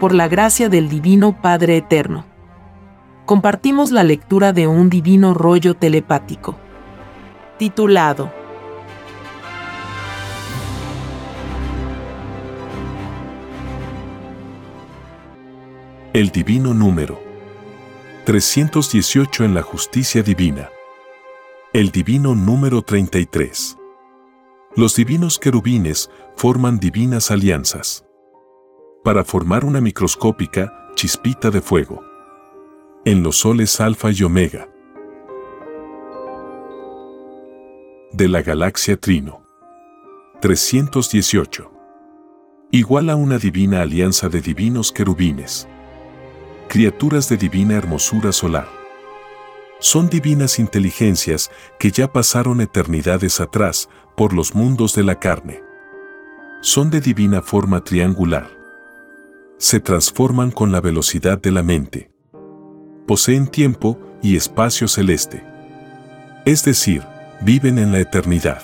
por la gracia del Divino Padre Eterno. Compartimos la lectura de un divino rollo telepático, titulado El divino número 318 en la justicia divina. El divino número 33. Los divinos querubines forman divinas alianzas. Para formar una microscópica chispita de fuego. En los soles alfa y omega. De la galaxia Trino. 318. Igual a una divina alianza de divinos querubines criaturas de divina hermosura solar. Son divinas inteligencias que ya pasaron eternidades atrás por los mundos de la carne. Son de divina forma triangular. Se transforman con la velocidad de la mente. Poseen tiempo y espacio celeste. Es decir, viven en la eternidad.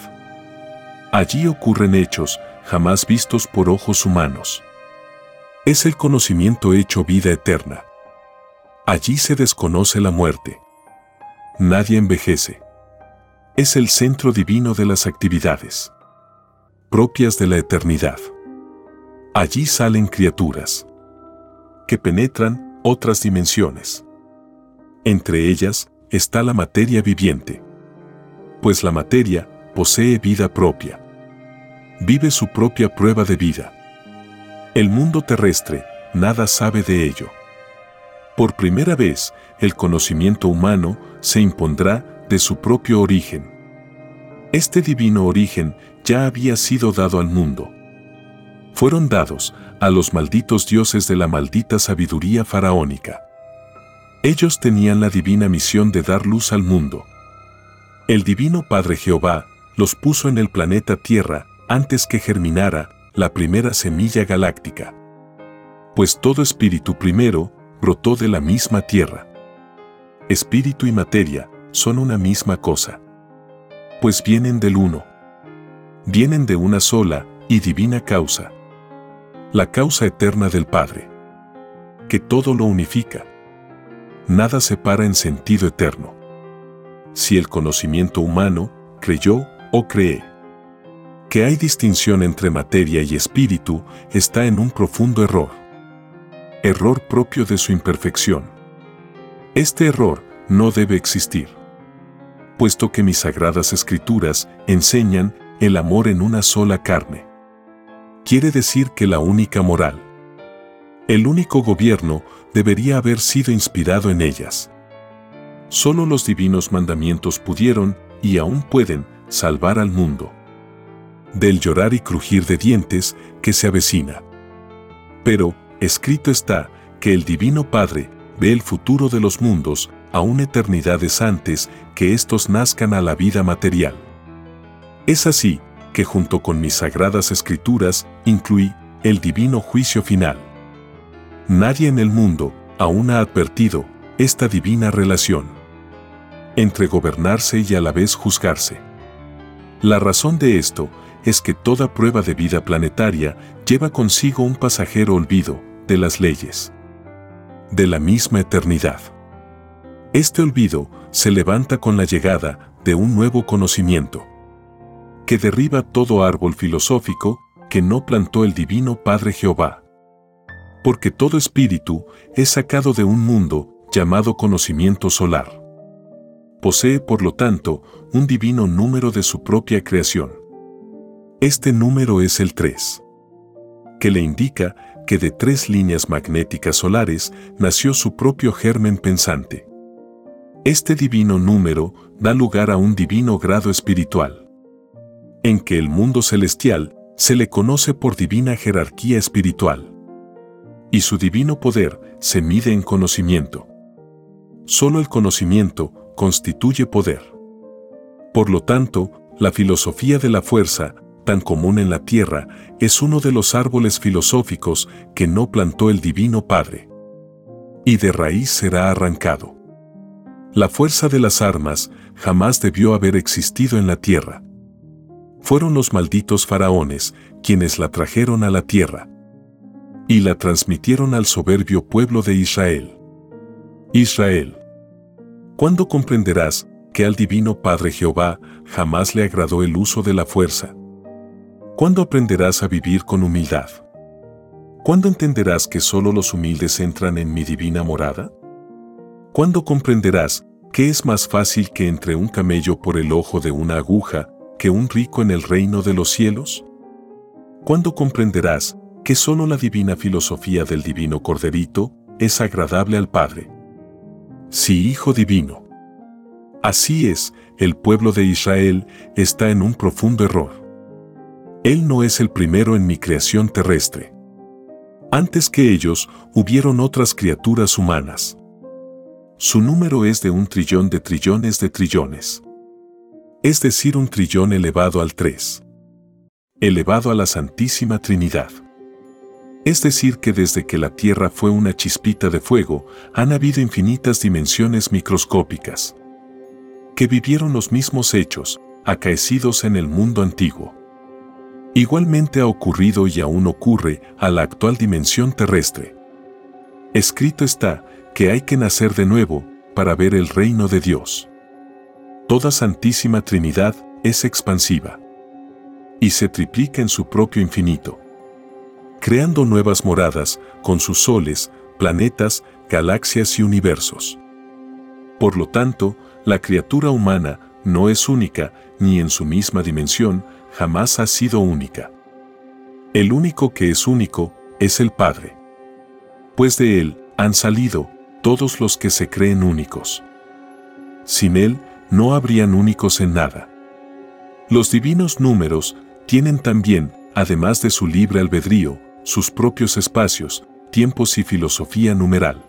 Allí ocurren hechos jamás vistos por ojos humanos. Es el conocimiento hecho vida eterna. Allí se desconoce la muerte. Nadie envejece. Es el centro divino de las actividades propias de la eternidad. Allí salen criaturas que penetran otras dimensiones. Entre ellas está la materia viviente. Pues la materia posee vida propia. Vive su propia prueba de vida. El mundo terrestre nada sabe de ello. Por primera vez, el conocimiento humano se impondrá de su propio origen. Este divino origen ya había sido dado al mundo. Fueron dados a los malditos dioses de la maldita sabiduría faraónica. Ellos tenían la divina misión de dar luz al mundo. El divino Padre Jehová los puso en el planeta Tierra antes que germinara la primera semilla galáctica. Pues todo espíritu primero brotó de la misma tierra. Espíritu y materia son una misma cosa. Pues vienen del uno. Vienen de una sola y divina causa. La causa eterna del Padre. Que todo lo unifica. Nada separa en sentido eterno. Si el conocimiento humano creyó o cree que hay distinción entre materia y espíritu está en un profundo error error propio de su imperfección. Este error no debe existir, puesto que mis sagradas escrituras enseñan el amor en una sola carne. Quiere decir que la única moral, el único gobierno debería haber sido inspirado en ellas. Solo los divinos mandamientos pudieron, y aún pueden, salvar al mundo. Del llorar y crujir de dientes que se avecina. Pero, Escrito está que el Divino Padre ve el futuro de los mundos aún eternidades antes que éstos nazcan a la vida material. Es así que junto con mis sagradas escrituras incluí el divino juicio final. Nadie en el mundo aún ha advertido esta divina relación entre gobernarse y a la vez juzgarse. La razón de esto es que toda prueba de vida planetaria lleva consigo un pasajero olvido de las leyes de la misma eternidad. Este olvido se levanta con la llegada de un nuevo conocimiento que derriba todo árbol filosófico que no plantó el divino Padre Jehová. Porque todo espíritu es sacado de un mundo llamado conocimiento solar. Posee, por lo tanto, un divino número de su propia creación. Este número es el 3, que le indica que de tres líneas magnéticas solares nació su propio germen pensante. Este divino número da lugar a un divino grado espiritual, en que el mundo celestial se le conoce por divina jerarquía espiritual. Y su divino poder se mide en conocimiento. Solo el conocimiento constituye poder. Por lo tanto, la filosofía de la fuerza, tan común en la tierra, es uno de los árboles filosóficos que no plantó el Divino Padre. Y de raíz será arrancado. La fuerza de las armas jamás debió haber existido en la tierra. Fueron los malditos faraones quienes la trajeron a la tierra. y la transmitieron al soberbio pueblo de Israel. Israel. ¿Cuándo comprenderás que al Divino Padre Jehová jamás le agradó el uso de la fuerza? ¿Cuándo aprenderás a vivir con humildad? ¿Cuándo entenderás que solo los humildes entran en mi divina morada? ¿Cuándo comprenderás que es más fácil que entre un camello por el ojo de una aguja que un rico en el reino de los cielos? ¿Cuándo comprenderás que solo la divina filosofía del divino Corderito es agradable al Padre? Sí, Hijo Divino. Así es, el pueblo de Israel está en un profundo error. Él no es el primero en mi creación terrestre. Antes que ellos, hubieron otras criaturas humanas. Su número es de un trillón de trillones de trillones. Es decir, un trillón elevado al 3. Elevado a la Santísima Trinidad. Es decir, que desde que la Tierra fue una chispita de fuego, han habido infinitas dimensiones microscópicas. Que vivieron los mismos hechos, acaecidos en el mundo antiguo. Igualmente ha ocurrido y aún ocurre a la actual dimensión terrestre. Escrito está que hay que nacer de nuevo para ver el reino de Dios. Toda Santísima Trinidad es expansiva y se triplica en su propio infinito, creando nuevas moradas con sus soles, planetas, galaxias y universos. Por lo tanto, la criatura humana no es única ni en su misma dimensión, jamás ha sido única. El único que es único es el Padre. Pues de Él han salido todos los que se creen únicos. Sin Él no habrían únicos en nada. Los divinos números tienen también, además de su libre albedrío, sus propios espacios, tiempos y filosofía numeral.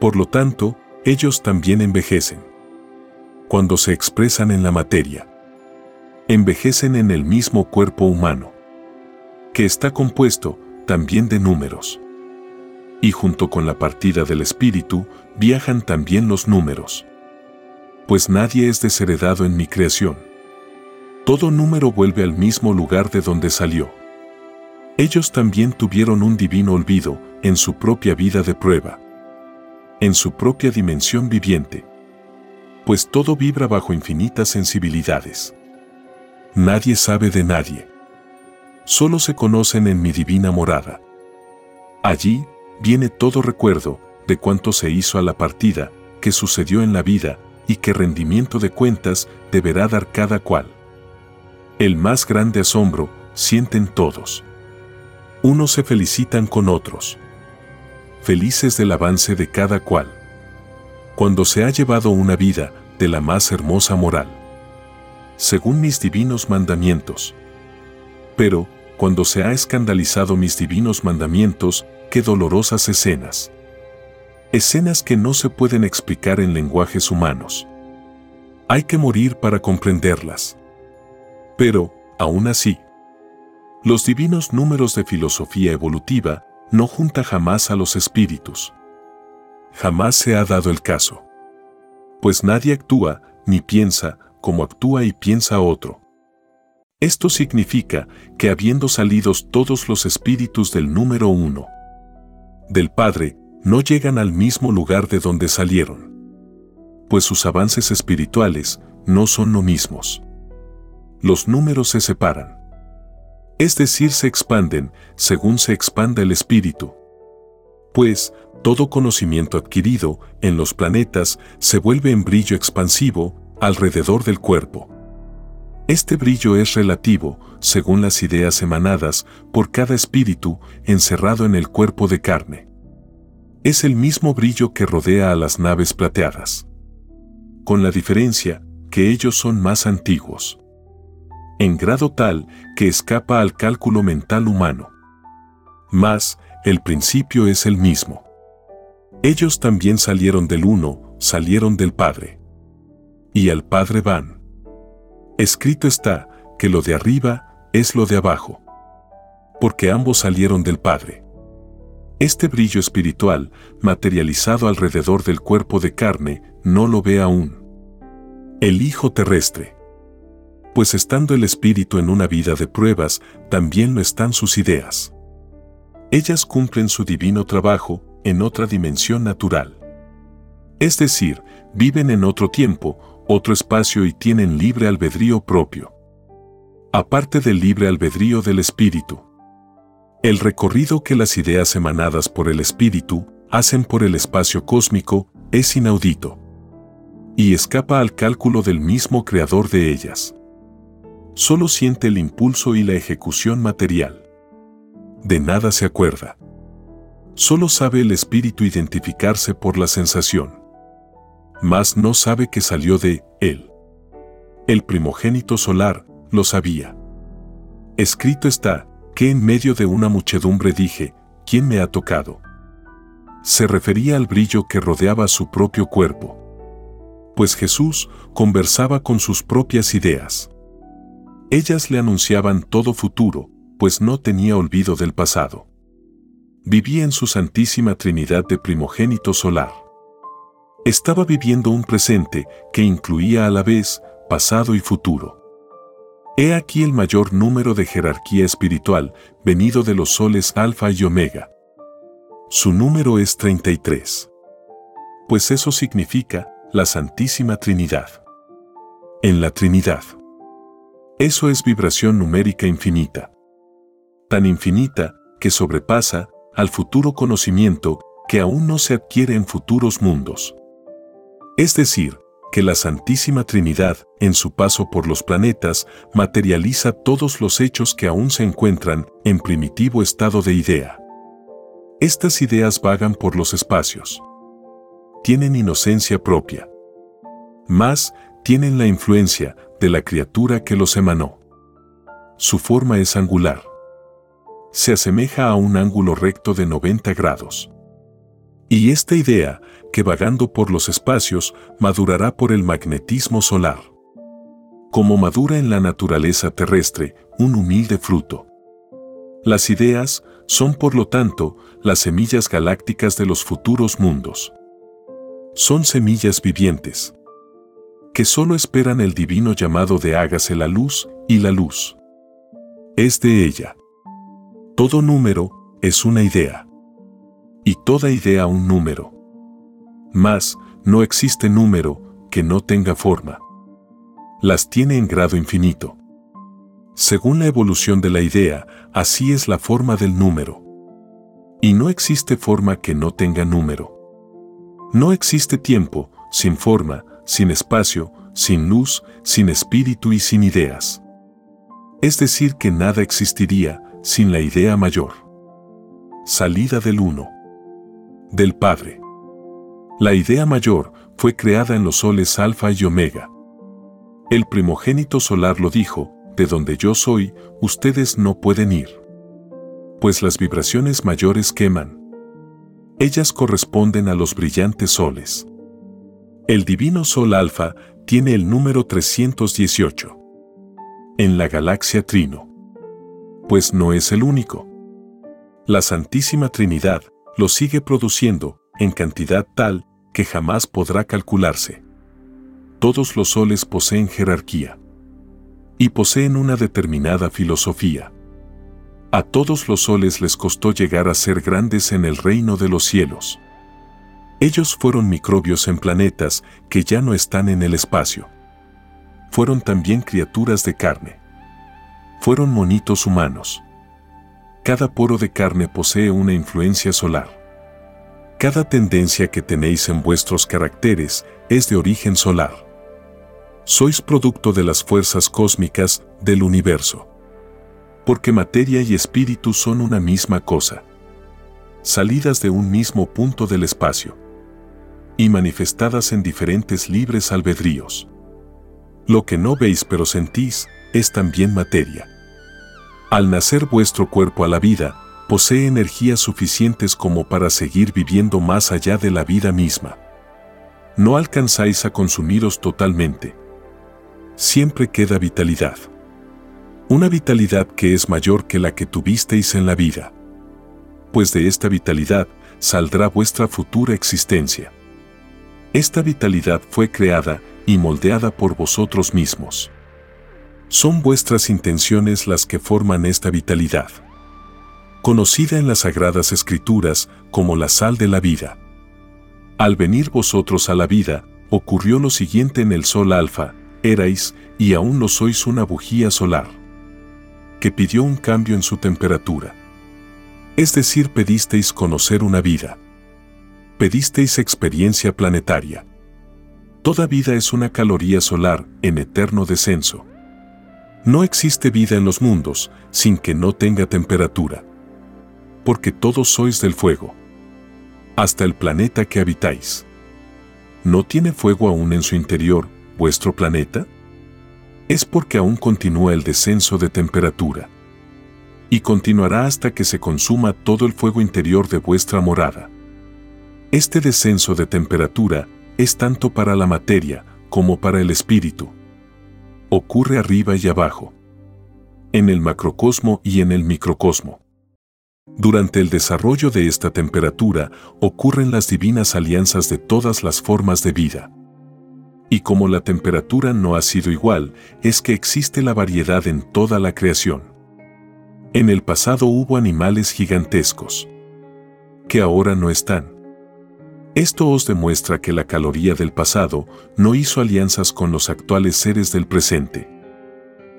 Por lo tanto, ellos también envejecen. Cuando se expresan en la materia, envejecen en el mismo cuerpo humano, que está compuesto también de números. Y junto con la partida del espíritu viajan también los números. Pues nadie es desheredado en mi creación. Todo número vuelve al mismo lugar de donde salió. Ellos también tuvieron un divino olvido en su propia vida de prueba, en su propia dimensión viviente, pues todo vibra bajo infinitas sensibilidades. Nadie sabe de nadie. Solo se conocen en mi divina morada. Allí viene todo recuerdo de cuanto se hizo a la partida, que sucedió en la vida y qué rendimiento de cuentas deberá dar cada cual. El más grande asombro sienten todos. Unos se felicitan con otros. Felices del avance de cada cual. Cuando se ha llevado una vida de la más hermosa moral según mis divinos mandamientos. Pero, cuando se ha escandalizado mis divinos mandamientos, qué dolorosas escenas. Escenas que no se pueden explicar en lenguajes humanos. Hay que morir para comprenderlas. Pero, aún así, los divinos números de filosofía evolutiva no junta jamás a los espíritus. Jamás se ha dado el caso. Pues nadie actúa, ni piensa, como actúa y piensa otro. Esto significa que habiendo salidos todos los espíritus del número uno, del Padre, no llegan al mismo lugar de donde salieron, pues sus avances espirituales no son lo mismos. Los números se separan, es decir, se expanden según se expanda el espíritu, pues todo conocimiento adquirido en los planetas se vuelve en brillo expansivo alrededor del cuerpo. Este brillo es relativo, según las ideas emanadas por cada espíritu encerrado en el cuerpo de carne. Es el mismo brillo que rodea a las naves plateadas. Con la diferencia que ellos son más antiguos. En grado tal que escapa al cálculo mental humano. Mas, el principio es el mismo. Ellos también salieron del uno, salieron del Padre y al Padre van. Escrito está que lo de arriba es lo de abajo, porque ambos salieron del Padre. Este brillo espiritual, materializado alrededor del cuerpo de carne, no lo ve aún. El Hijo terrestre. Pues estando el Espíritu en una vida de pruebas, también lo están sus ideas. Ellas cumplen su divino trabajo en otra dimensión natural. Es decir, viven en otro tiempo, otro espacio y tienen libre albedrío propio. Aparte del libre albedrío del espíritu. El recorrido que las ideas emanadas por el espíritu hacen por el espacio cósmico es inaudito. Y escapa al cálculo del mismo creador de ellas. Solo siente el impulso y la ejecución material. De nada se acuerda. Solo sabe el espíritu identificarse por la sensación. Mas no sabe que salió de él. El primogénito solar lo sabía. Escrito está, que en medio de una muchedumbre dije, ¿quién me ha tocado? se refería al brillo que rodeaba su propio cuerpo. Pues Jesús conversaba con sus propias ideas. Ellas le anunciaban todo futuro, pues no tenía olvido del pasado. Vivía en su Santísima Trinidad de primogénito solar. Estaba viviendo un presente que incluía a la vez pasado y futuro. He aquí el mayor número de jerarquía espiritual venido de los soles alfa y omega, su número es 33. Pues eso significa la Santísima Trinidad. En la Trinidad. Eso es vibración numérica infinita. Tan infinita que sobrepasa al futuro conocimiento que aún no se adquiere en futuros mundos. Es decir, que la Santísima Trinidad, en su paso por los planetas, materializa todos los hechos que aún se encuentran en primitivo estado de idea. Estas ideas vagan por los espacios. Tienen inocencia propia. Más, tienen la influencia de la criatura que los emanó. Su forma es angular. Se asemeja a un ángulo recto de 90 grados. Y esta idea, que vagando por los espacios, madurará por el magnetismo solar. Como madura en la naturaleza terrestre un humilde fruto. Las ideas son por lo tanto las semillas galácticas de los futuros mundos. Son semillas vivientes, que solo esperan el divino llamado de hágase la luz y la luz. Es de ella. Todo número es una idea. Y toda idea un número. Mas, no existe número que no tenga forma. Las tiene en grado infinito. Según la evolución de la idea, así es la forma del número. Y no existe forma que no tenga número. No existe tiempo, sin forma, sin espacio, sin luz, sin espíritu y sin ideas. Es decir, que nada existiría sin la idea mayor. Salida del uno. Del Padre. La idea mayor fue creada en los soles alfa y omega. El primogénito solar lo dijo, de donde yo soy, ustedes no pueden ir pues las vibraciones mayores queman. Ellas corresponden a los brillantes soles. El divino Sol Alfa tiene el número 318. En la galaxia Trino. Pues no es el único. La Santísima Trinidad lo sigue produciendo en cantidad tal que jamás podrá calcularse. Todos los soles poseen jerarquía. Y poseen una determinada filosofía. A todos los soles les costó llegar a ser grandes en el reino de los cielos. Ellos fueron microbios en planetas que ya no están en el espacio. Fueron también criaturas de carne. Fueron monitos humanos. Cada poro de carne posee una influencia solar. Cada tendencia que tenéis en vuestros caracteres es de origen solar. Sois producto de las fuerzas cósmicas del universo porque materia y espíritu son una misma cosa, salidas de un mismo punto del espacio y manifestadas en diferentes libres albedríos. Lo que no veis pero sentís es también materia. Al nacer vuestro cuerpo a la vida, posee energías suficientes como para seguir viviendo más allá de la vida misma. No alcanzáis a consumiros totalmente. Siempre queda vitalidad. Una vitalidad que es mayor que la que tuvisteis en la vida. Pues de esta vitalidad saldrá vuestra futura existencia. Esta vitalidad fue creada y moldeada por vosotros mismos. Son vuestras intenciones las que forman esta vitalidad. conocida en las sagradas escrituras como la sal de la vida. Al venir vosotros a la vida, ocurrió lo siguiente en el sol alfa, erais, y aún no sois una bujía solar, que pidió un cambio en su temperatura. Es decir, pedisteis conocer una vida. Pedisteis experiencia planetaria. Toda vida es una caloría solar en eterno descenso. No existe vida en los mundos sin que no tenga temperatura. Porque todos sois del fuego. Hasta el planeta que habitáis. ¿No tiene fuego aún en su interior vuestro planeta? Es porque aún continúa el descenso de temperatura. Y continuará hasta que se consuma todo el fuego interior de vuestra morada. Este descenso de temperatura es tanto para la materia como para el espíritu. Ocurre arriba y abajo. En el macrocosmo y en el microcosmo. Durante el desarrollo de esta temperatura ocurren las divinas alianzas de todas las formas de vida. Y como la temperatura no ha sido igual, es que existe la variedad en toda la creación. En el pasado hubo animales gigantescos, que ahora no están. Esto os demuestra que la caloría del pasado no hizo alianzas con los actuales seres del presente,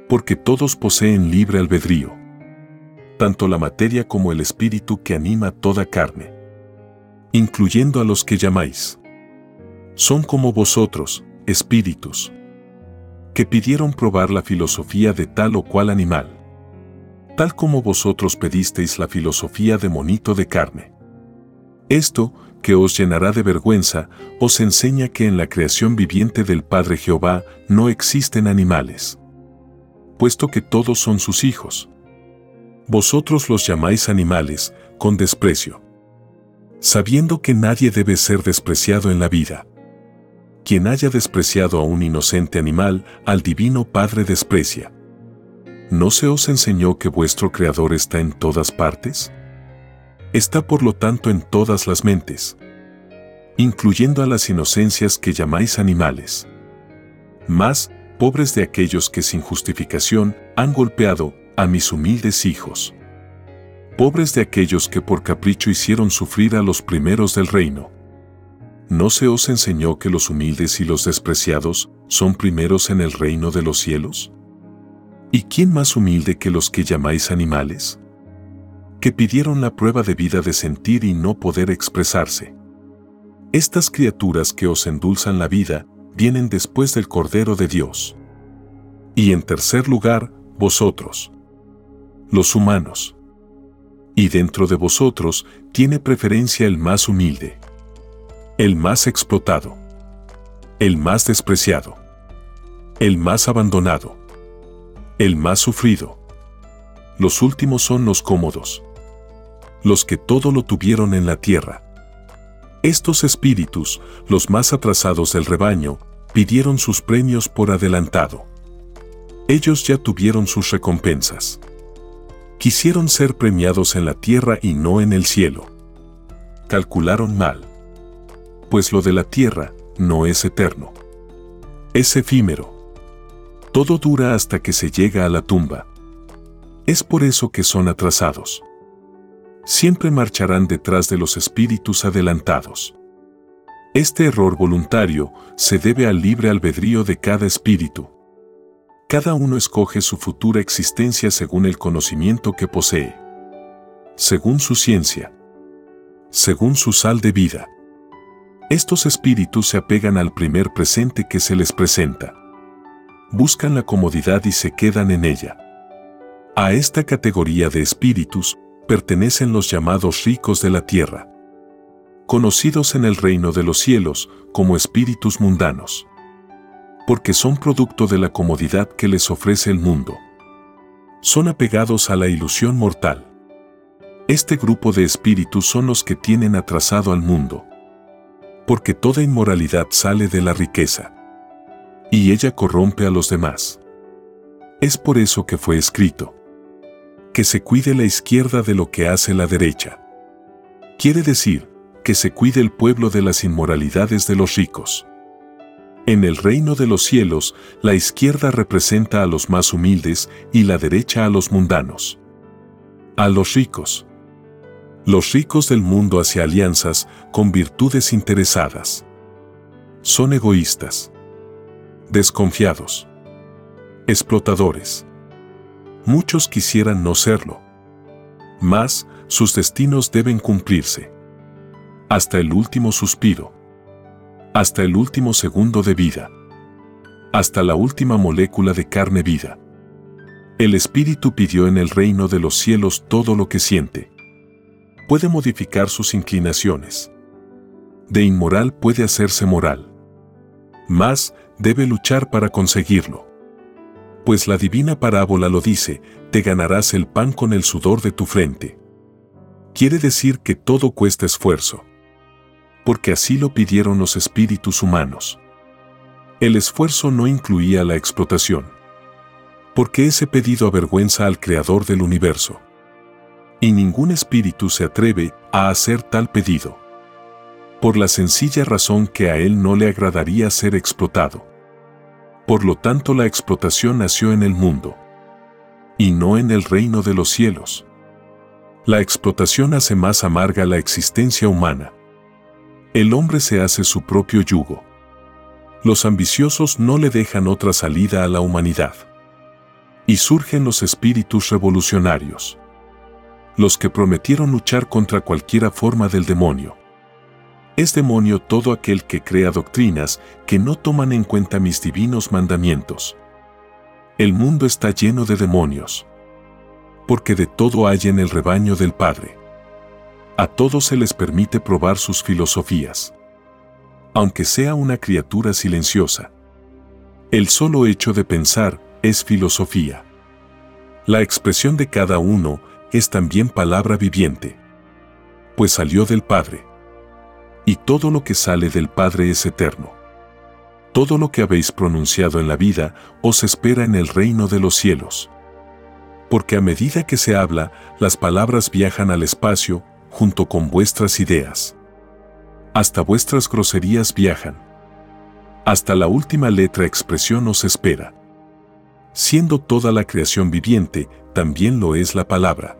porque todos poseen libre albedrío tanto la materia como el espíritu que anima toda carne, incluyendo a los que llamáis. Son como vosotros, espíritus, que pidieron probar la filosofía de tal o cual animal, tal como vosotros pedisteis la filosofía de monito de carne. Esto, que os llenará de vergüenza, os enseña que en la creación viviente del Padre Jehová no existen animales, puesto que todos son sus hijos vosotros los llamáis animales, con desprecio. Sabiendo que nadie debe ser despreciado en la vida. Quien haya despreciado a un inocente animal, al divino Padre desprecia. ¿No se os enseñó que vuestro Creador está en todas partes? Está por lo tanto en todas las mentes, incluyendo a las inocencias que llamáis animales. Más, pobres de aquellos que sin justificación han golpeado, a mis humildes hijos. Pobres de aquellos que por capricho hicieron sufrir a los primeros del reino. ¿No se os enseñó que los humildes y los despreciados son primeros en el reino de los cielos? ¿Y quién más humilde que los que llamáis animales? Que pidieron la prueba de vida de sentir y no poder expresarse. Estas criaturas que os endulzan la vida vienen después del Cordero de Dios. Y en tercer lugar, vosotros los humanos. Y dentro de vosotros tiene preferencia el más humilde, el más explotado, el más despreciado, el más abandonado, el más sufrido. Los últimos son los cómodos, los que todo lo tuvieron en la tierra. Estos espíritus, los más atrasados del rebaño, pidieron sus premios por adelantado. Ellos ya tuvieron sus recompensas quisieron ser premiados en la tierra y no en el cielo. Calcularon mal. Pues lo de la tierra no es eterno. Es efímero. Todo dura hasta que se llega a la tumba. Es por eso que son atrasados. Siempre marcharán detrás de los espíritus adelantados. Este error voluntario se debe al libre albedrío de cada espíritu. Cada uno escoge su futura existencia según el conocimiento que posee, según su ciencia, según su sal de vida. Estos espíritus se apegan al primer presente que se les presenta. Buscan la comodidad y se quedan en ella. A esta categoría de espíritus pertenecen los llamados ricos de la tierra, conocidos en el reino de los cielos como espíritus mundanos porque son producto de la comodidad que les ofrece el mundo. Son apegados a la ilusión mortal. Este grupo de espíritus son los que tienen atrasado al mundo. Porque toda inmoralidad sale de la riqueza. Y ella corrompe a los demás. Es por eso que fue escrito. Que se cuide la izquierda de lo que hace la derecha. Quiere decir, que se cuide el pueblo de las inmoralidades de los ricos. En el reino de los cielos, la izquierda representa a los más humildes y la derecha a los mundanos. A los ricos. Los ricos del mundo hacia alianzas con virtudes interesadas. Son egoístas. Desconfiados. Explotadores. Muchos quisieran no serlo. Mas, sus destinos deben cumplirse. Hasta el último suspiro. Hasta el último segundo de vida. Hasta la última molécula de carne vida. El Espíritu pidió en el reino de los cielos todo lo que siente. Puede modificar sus inclinaciones. De inmoral puede hacerse moral. Mas, debe luchar para conseguirlo. Pues la divina parábola lo dice, te ganarás el pan con el sudor de tu frente. Quiere decir que todo cuesta esfuerzo porque así lo pidieron los espíritus humanos. El esfuerzo no incluía la explotación, porque ese pedido avergüenza al Creador del universo. Y ningún espíritu se atreve a hacer tal pedido, por la sencilla razón que a él no le agradaría ser explotado. Por lo tanto la explotación nació en el mundo, y no en el reino de los cielos. La explotación hace más amarga la existencia humana el hombre se hace su propio yugo. Los ambiciosos no le dejan otra salida a la humanidad. Y surgen los espíritus revolucionarios. Los que prometieron luchar contra cualquiera forma del demonio. Es demonio todo aquel que crea doctrinas que no toman en cuenta mis divinos mandamientos. El mundo está lleno de demonios. Porque de todo hay en el rebaño del Padre. A todos se les permite probar sus filosofías. Aunque sea una criatura silenciosa. El solo hecho de pensar es filosofía. La expresión de cada uno es también palabra viviente. Pues salió del Padre. Y todo lo que sale del Padre es eterno. Todo lo que habéis pronunciado en la vida os espera en el reino de los cielos. Porque a medida que se habla, las palabras viajan al espacio junto con vuestras ideas. Hasta vuestras groserías viajan. Hasta la última letra expresión os espera. Siendo toda la creación viviente, también lo es la palabra.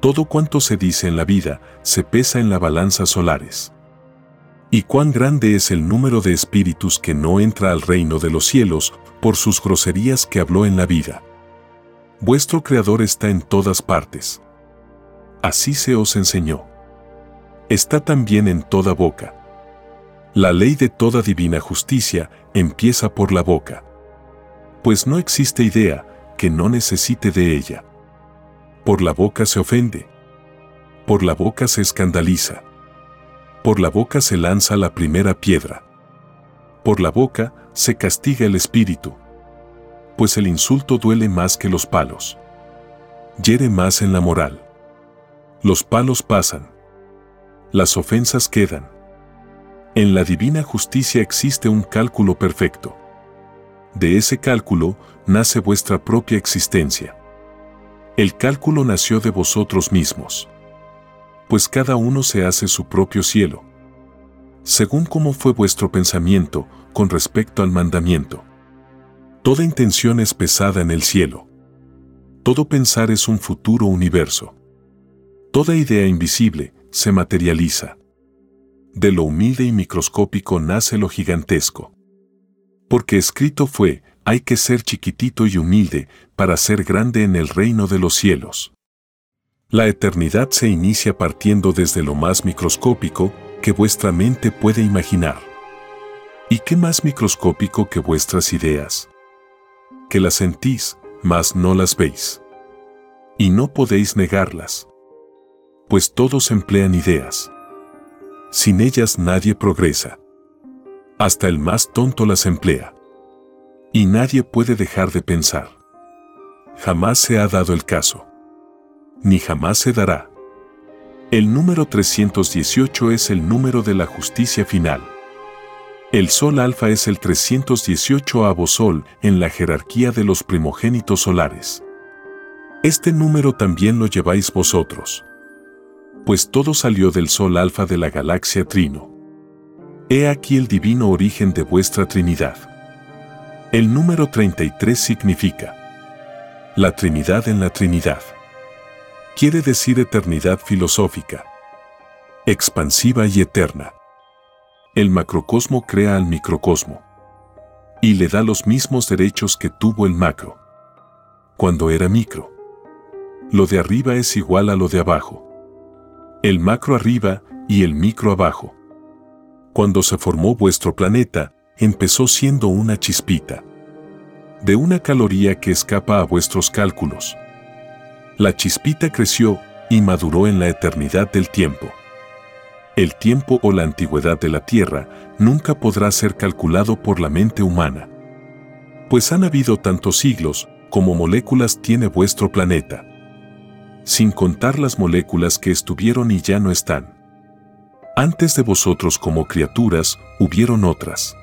Todo cuanto se dice en la vida se pesa en la balanza solares. Y cuán grande es el número de espíritus que no entra al reino de los cielos por sus groserías que habló en la vida. Vuestro Creador está en todas partes así se os enseñó. Está también en toda boca. La ley de toda divina justicia empieza por la boca. Pues no existe idea que no necesite de ella. Por la boca se ofende. Por la boca se escandaliza. Por la boca se lanza la primera piedra. Por la boca se castiga el espíritu. Pues el insulto duele más que los palos. Hiere más en la moral. Los palos pasan. Las ofensas quedan. En la divina justicia existe un cálculo perfecto. De ese cálculo nace vuestra propia existencia. El cálculo nació de vosotros mismos. Pues cada uno se hace su propio cielo. Según cómo fue vuestro pensamiento con respecto al mandamiento. Toda intención es pesada en el cielo. Todo pensar es un futuro universo. Toda idea invisible se materializa. De lo humilde y microscópico nace lo gigantesco. Porque escrito fue, hay que ser chiquitito y humilde para ser grande en el reino de los cielos. La eternidad se inicia partiendo desde lo más microscópico que vuestra mente puede imaginar. ¿Y qué más microscópico que vuestras ideas? Que las sentís, mas no las veis. Y no podéis negarlas pues todos emplean ideas. Sin ellas nadie progresa. Hasta el más tonto las emplea. Y nadie puede dejar de pensar. Jamás se ha dado el caso. Ni jamás se dará. El número 318 es el número de la justicia final. El Sol Alfa es el 318 Sol en la jerarquía de los primogénitos solares. Este número también lo lleváis vosotros pues todo salió del Sol alfa de la galaxia Trino. He aquí el divino origen de vuestra Trinidad. El número 33 significa la Trinidad en la Trinidad. Quiere decir eternidad filosófica, expansiva y eterna. El macrocosmo crea al microcosmo y le da los mismos derechos que tuvo el macro cuando era micro. Lo de arriba es igual a lo de abajo. El macro arriba y el micro abajo. Cuando se formó vuestro planeta, empezó siendo una chispita. De una caloría que escapa a vuestros cálculos. La chispita creció y maduró en la eternidad del tiempo. El tiempo o la antigüedad de la Tierra nunca podrá ser calculado por la mente humana. Pues han habido tantos siglos como moléculas tiene vuestro planeta. Sin contar las moléculas que estuvieron y ya no están. Antes de vosotros como criaturas, hubieron otras,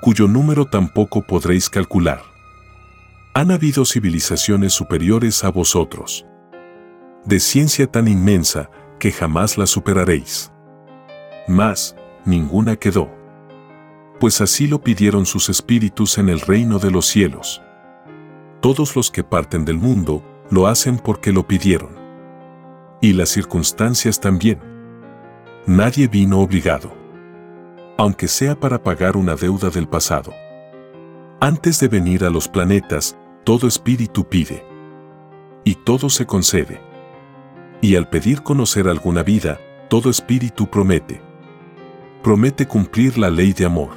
cuyo número tampoco podréis calcular. Han habido civilizaciones superiores a vosotros, de ciencia tan inmensa que jamás la superaréis. Mas, ninguna quedó. Pues así lo pidieron sus espíritus en el reino de los cielos. Todos los que parten del mundo lo hacen porque lo pidieron. Y las circunstancias también. Nadie vino obligado. Aunque sea para pagar una deuda del pasado. Antes de venir a los planetas, todo espíritu pide. Y todo se concede. Y al pedir conocer alguna vida, todo espíritu promete. Promete cumplir la ley de amor.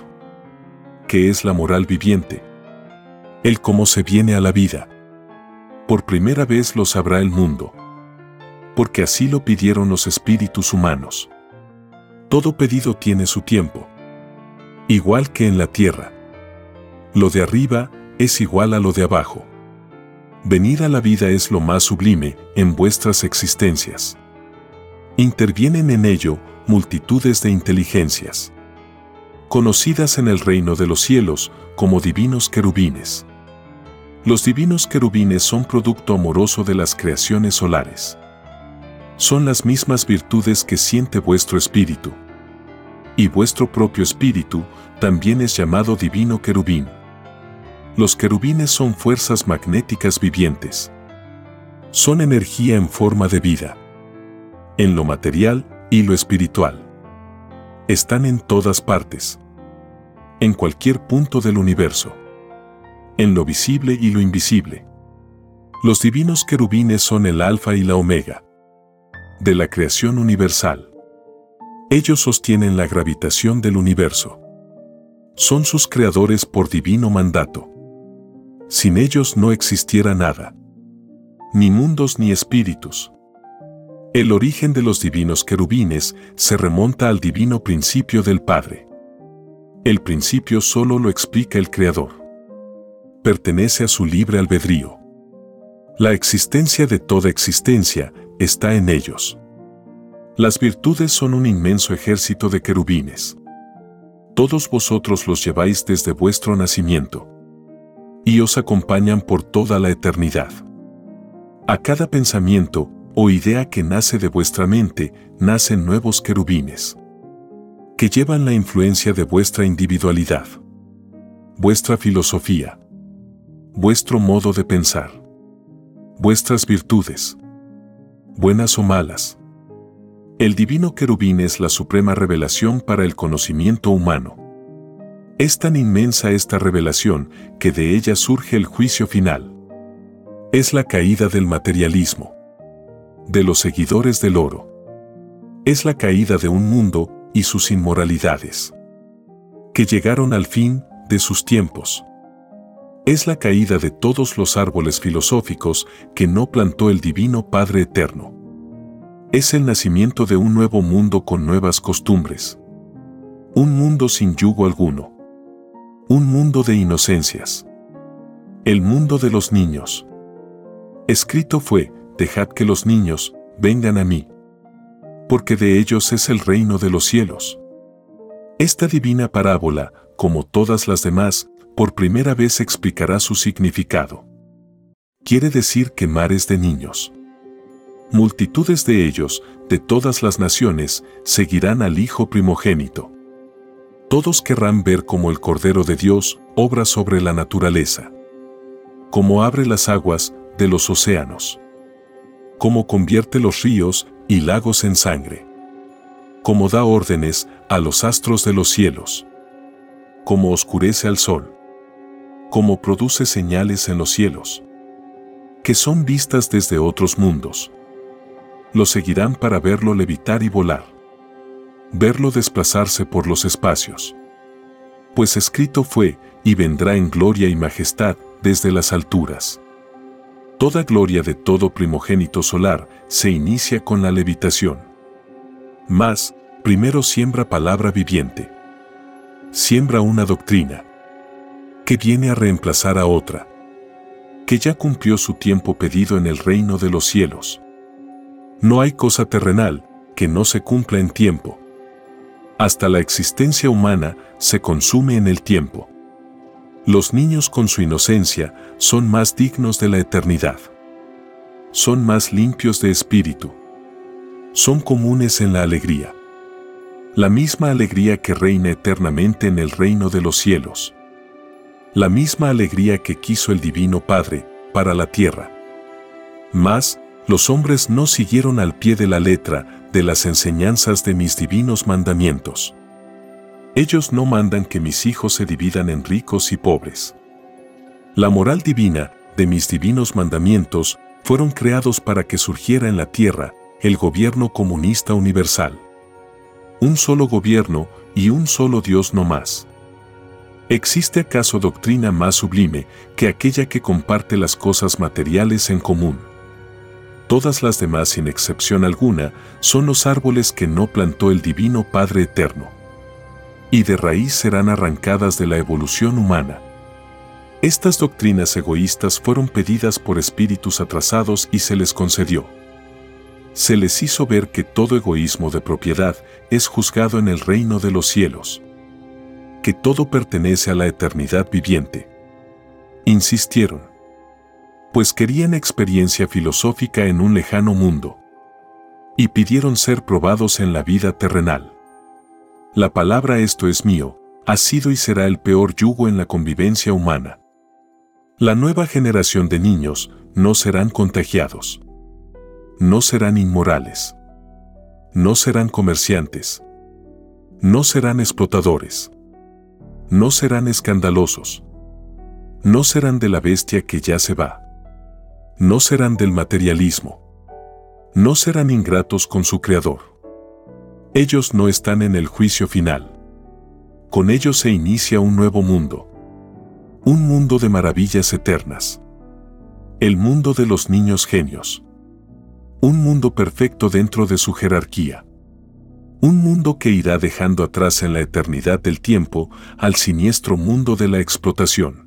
Que es la moral viviente el cómo se viene a la vida. Por primera vez lo sabrá el mundo. Porque así lo pidieron los espíritus humanos. Todo pedido tiene su tiempo. Igual que en la tierra. Lo de arriba es igual a lo de abajo. Venir a la vida es lo más sublime en vuestras existencias. Intervienen en ello multitudes de inteligencias, conocidas en el reino de los cielos como divinos querubines. Los divinos querubines son producto amoroso de las creaciones solares. Son las mismas virtudes que siente vuestro espíritu. Y vuestro propio espíritu también es llamado divino querubín. Los querubines son fuerzas magnéticas vivientes. Son energía en forma de vida. En lo material y lo espiritual. Están en todas partes. En cualquier punto del universo en lo visible y lo invisible. Los divinos querubines son el alfa y la omega de la creación universal. Ellos sostienen la gravitación del universo. Son sus creadores por divino mandato. Sin ellos no existiera nada. Ni mundos ni espíritus. El origen de los divinos querubines se remonta al divino principio del Padre. El principio solo lo explica el Creador pertenece a su libre albedrío. La existencia de toda existencia está en ellos. Las virtudes son un inmenso ejército de querubines. Todos vosotros los lleváis desde vuestro nacimiento. Y os acompañan por toda la eternidad. A cada pensamiento o idea que nace de vuestra mente, nacen nuevos querubines. Que llevan la influencia de vuestra individualidad. Vuestra filosofía vuestro modo de pensar, vuestras virtudes, buenas o malas. El divino querubín es la suprema revelación para el conocimiento humano. Es tan inmensa esta revelación que de ella surge el juicio final. Es la caída del materialismo, de los seguidores del oro. Es la caída de un mundo y sus inmoralidades, que llegaron al fin de sus tiempos es la caída de todos los árboles filosóficos que no plantó el Divino Padre Eterno. Es el nacimiento de un nuevo mundo con nuevas costumbres. Un mundo sin yugo alguno. Un mundo de inocencias. El mundo de los niños. Escrito fue, dejad que los niños vengan a mí. Porque de ellos es el reino de los cielos. Esta divina parábola, como todas las demás, por primera vez explicará su significado. Quiere decir que mares de niños. Multitudes de ellos, de todas las naciones, seguirán al Hijo primogénito. Todos querrán ver cómo el Cordero de Dios obra sobre la naturaleza. Cómo abre las aguas de los océanos. cómo convierte los ríos y lagos en sangre, cómo da órdenes a los astros de los cielos, cómo oscurece al sol, cómo produce señales en los cielos, que son vistas desde otros mundos. Lo seguirán para verlo levitar y volar, verlo desplazarse por los espacios. Pues escrito fue, y vendrá en gloria y majestad desde las alturas. Toda gloria de todo primogénito solar se inicia con la levitación. Mas, primero siembra palabra viviente. Siembra una doctrina que viene a reemplazar a otra, que ya cumplió su tiempo pedido en el reino de los cielos. No hay cosa terrenal que no se cumpla en tiempo. Hasta la existencia humana se consume en el tiempo. Los niños con su inocencia son más dignos de la eternidad. Son más limpios de espíritu. Son comunes en la alegría. La misma alegría que reina eternamente en el reino de los cielos. La misma alegría que quiso el Divino Padre para la tierra. Mas, los hombres no siguieron al pie de la letra de las enseñanzas de mis divinos mandamientos. Ellos no mandan que mis hijos se dividan en ricos y pobres. La moral divina de mis divinos mandamientos fueron creados para que surgiera en la tierra el gobierno comunista universal. Un solo gobierno y un solo Dios no más. ¿Existe acaso doctrina más sublime que aquella que comparte las cosas materiales en común? Todas las demás, sin excepción alguna, son los árboles que no plantó el Divino Padre Eterno y de raíz serán arrancadas de la evolución humana. Estas doctrinas egoístas fueron pedidas por espíritus atrasados y se les concedió. Se les hizo ver que todo egoísmo de propiedad es juzgado en el reino de los cielos, que todo pertenece a la eternidad viviente. Insistieron, pues querían experiencia filosófica en un lejano mundo, y pidieron ser probados en la vida terrenal. La palabra esto es mío, ha sido y será el peor yugo en la convivencia humana. La nueva generación de niños no serán contagiados. No serán inmorales. No serán comerciantes. No serán explotadores. No serán escandalosos. No serán de la bestia que ya se va. No serán del materialismo. No serán ingratos con su Creador. Ellos no están en el juicio final. Con ellos se inicia un nuevo mundo. Un mundo de maravillas eternas. El mundo de los niños genios. Un mundo perfecto dentro de su jerarquía. Un mundo que irá dejando atrás en la eternidad del tiempo al siniestro mundo de la explotación.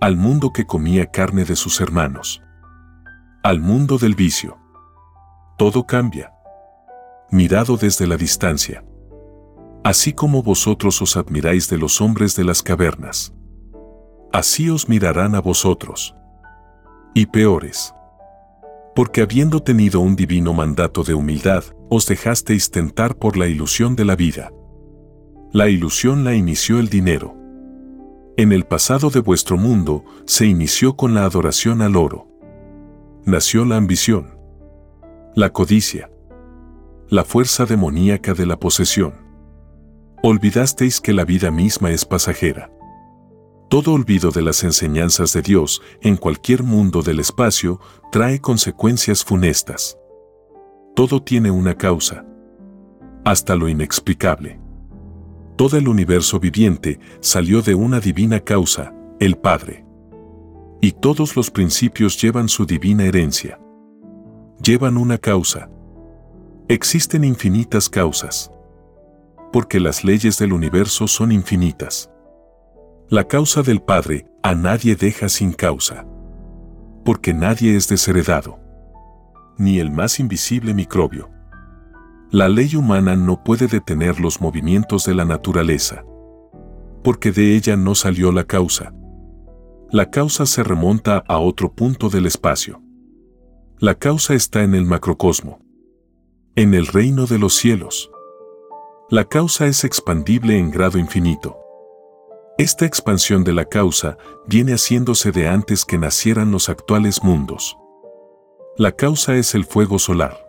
Al mundo que comía carne de sus hermanos. Al mundo del vicio. Todo cambia mirado desde la distancia. Así como vosotros os admiráis de los hombres de las cavernas. Así os mirarán a vosotros. Y peores. Porque habiendo tenido un divino mandato de humildad, os dejasteis tentar por la ilusión de la vida. La ilusión la inició el dinero. En el pasado de vuestro mundo se inició con la adoración al oro. Nació la ambición. La codicia la fuerza demoníaca de la posesión. Olvidasteis que la vida misma es pasajera. Todo olvido de las enseñanzas de Dios en cualquier mundo del espacio trae consecuencias funestas. Todo tiene una causa. Hasta lo inexplicable. Todo el universo viviente salió de una divina causa, el Padre. Y todos los principios llevan su divina herencia. Llevan una causa, Existen infinitas causas. Porque las leyes del universo son infinitas. La causa del Padre a nadie deja sin causa. Porque nadie es desheredado. Ni el más invisible microbio. La ley humana no puede detener los movimientos de la naturaleza. Porque de ella no salió la causa. La causa se remonta a otro punto del espacio. La causa está en el macrocosmo en el reino de los cielos. La causa es expandible en grado infinito. Esta expansión de la causa viene haciéndose de antes que nacieran los actuales mundos. La causa es el fuego solar.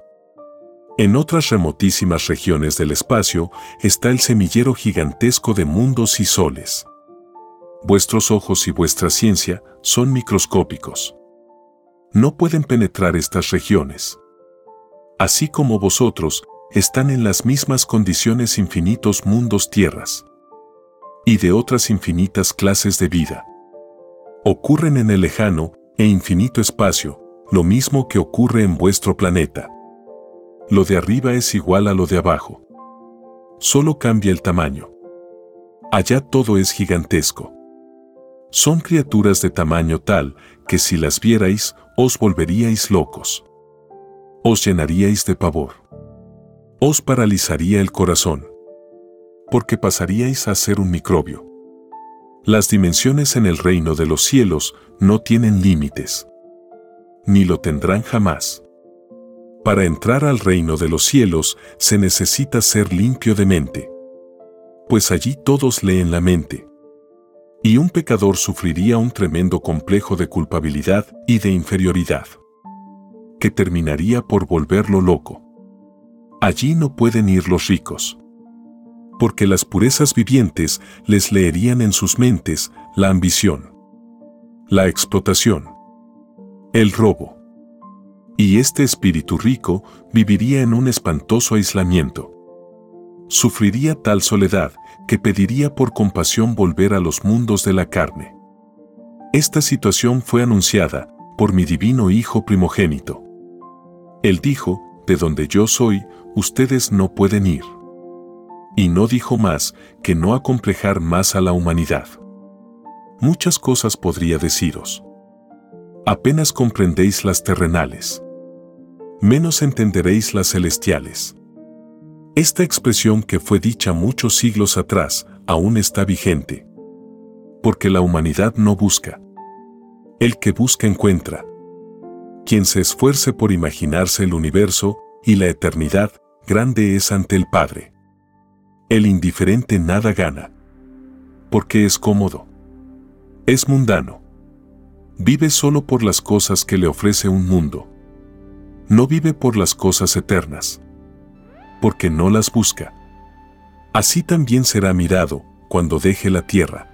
En otras remotísimas regiones del espacio está el semillero gigantesco de mundos y soles. Vuestros ojos y vuestra ciencia son microscópicos. No pueden penetrar estas regiones. Así como vosotros, están en las mismas condiciones infinitos mundos tierras y de otras infinitas clases de vida. Ocurren en el lejano e infinito espacio, lo mismo que ocurre en vuestro planeta lo de arriba es igual a lo de abajo. Solo cambia el tamaño. Allá todo es gigantesco. Son criaturas de tamaño tal que si las vierais os volveríais locos. Os llenaríais de pavor. Os paralizaría el corazón. Porque pasaríais a ser un microbio. Las dimensiones en el reino de los cielos no tienen límites. Ni lo tendrán jamás. Para entrar al reino de los cielos se necesita ser limpio de mente. Pues allí todos leen la mente. Y un pecador sufriría un tremendo complejo de culpabilidad y de inferioridad. Que terminaría por volverlo loco. Allí no pueden ir los ricos. Porque las purezas vivientes les leerían en sus mentes la ambición, la explotación, el robo y este espíritu rico viviría en un espantoso aislamiento. Sufriría tal soledad que pediría por compasión volver a los mundos de la carne. Esta situación fue anunciada por mi divino Hijo primogénito. Él dijo, de donde yo soy, ustedes no pueden ir. Y no dijo más que no acomplejar más a la humanidad. Muchas cosas podría deciros. Apenas comprendéis las terrenales menos entenderéis las celestiales. Esta expresión que fue dicha muchos siglos atrás aún está vigente. Porque la humanidad no busca. El que busca encuentra. Quien se esfuerce por imaginarse el universo y la eternidad, grande es ante el Padre. El indiferente nada gana. Porque es cómodo. Es mundano. Vive solo por las cosas que le ofrece un mundo no vive por las cosas eternas, porque no las busca. Así también será mirado cuando deje la tierra.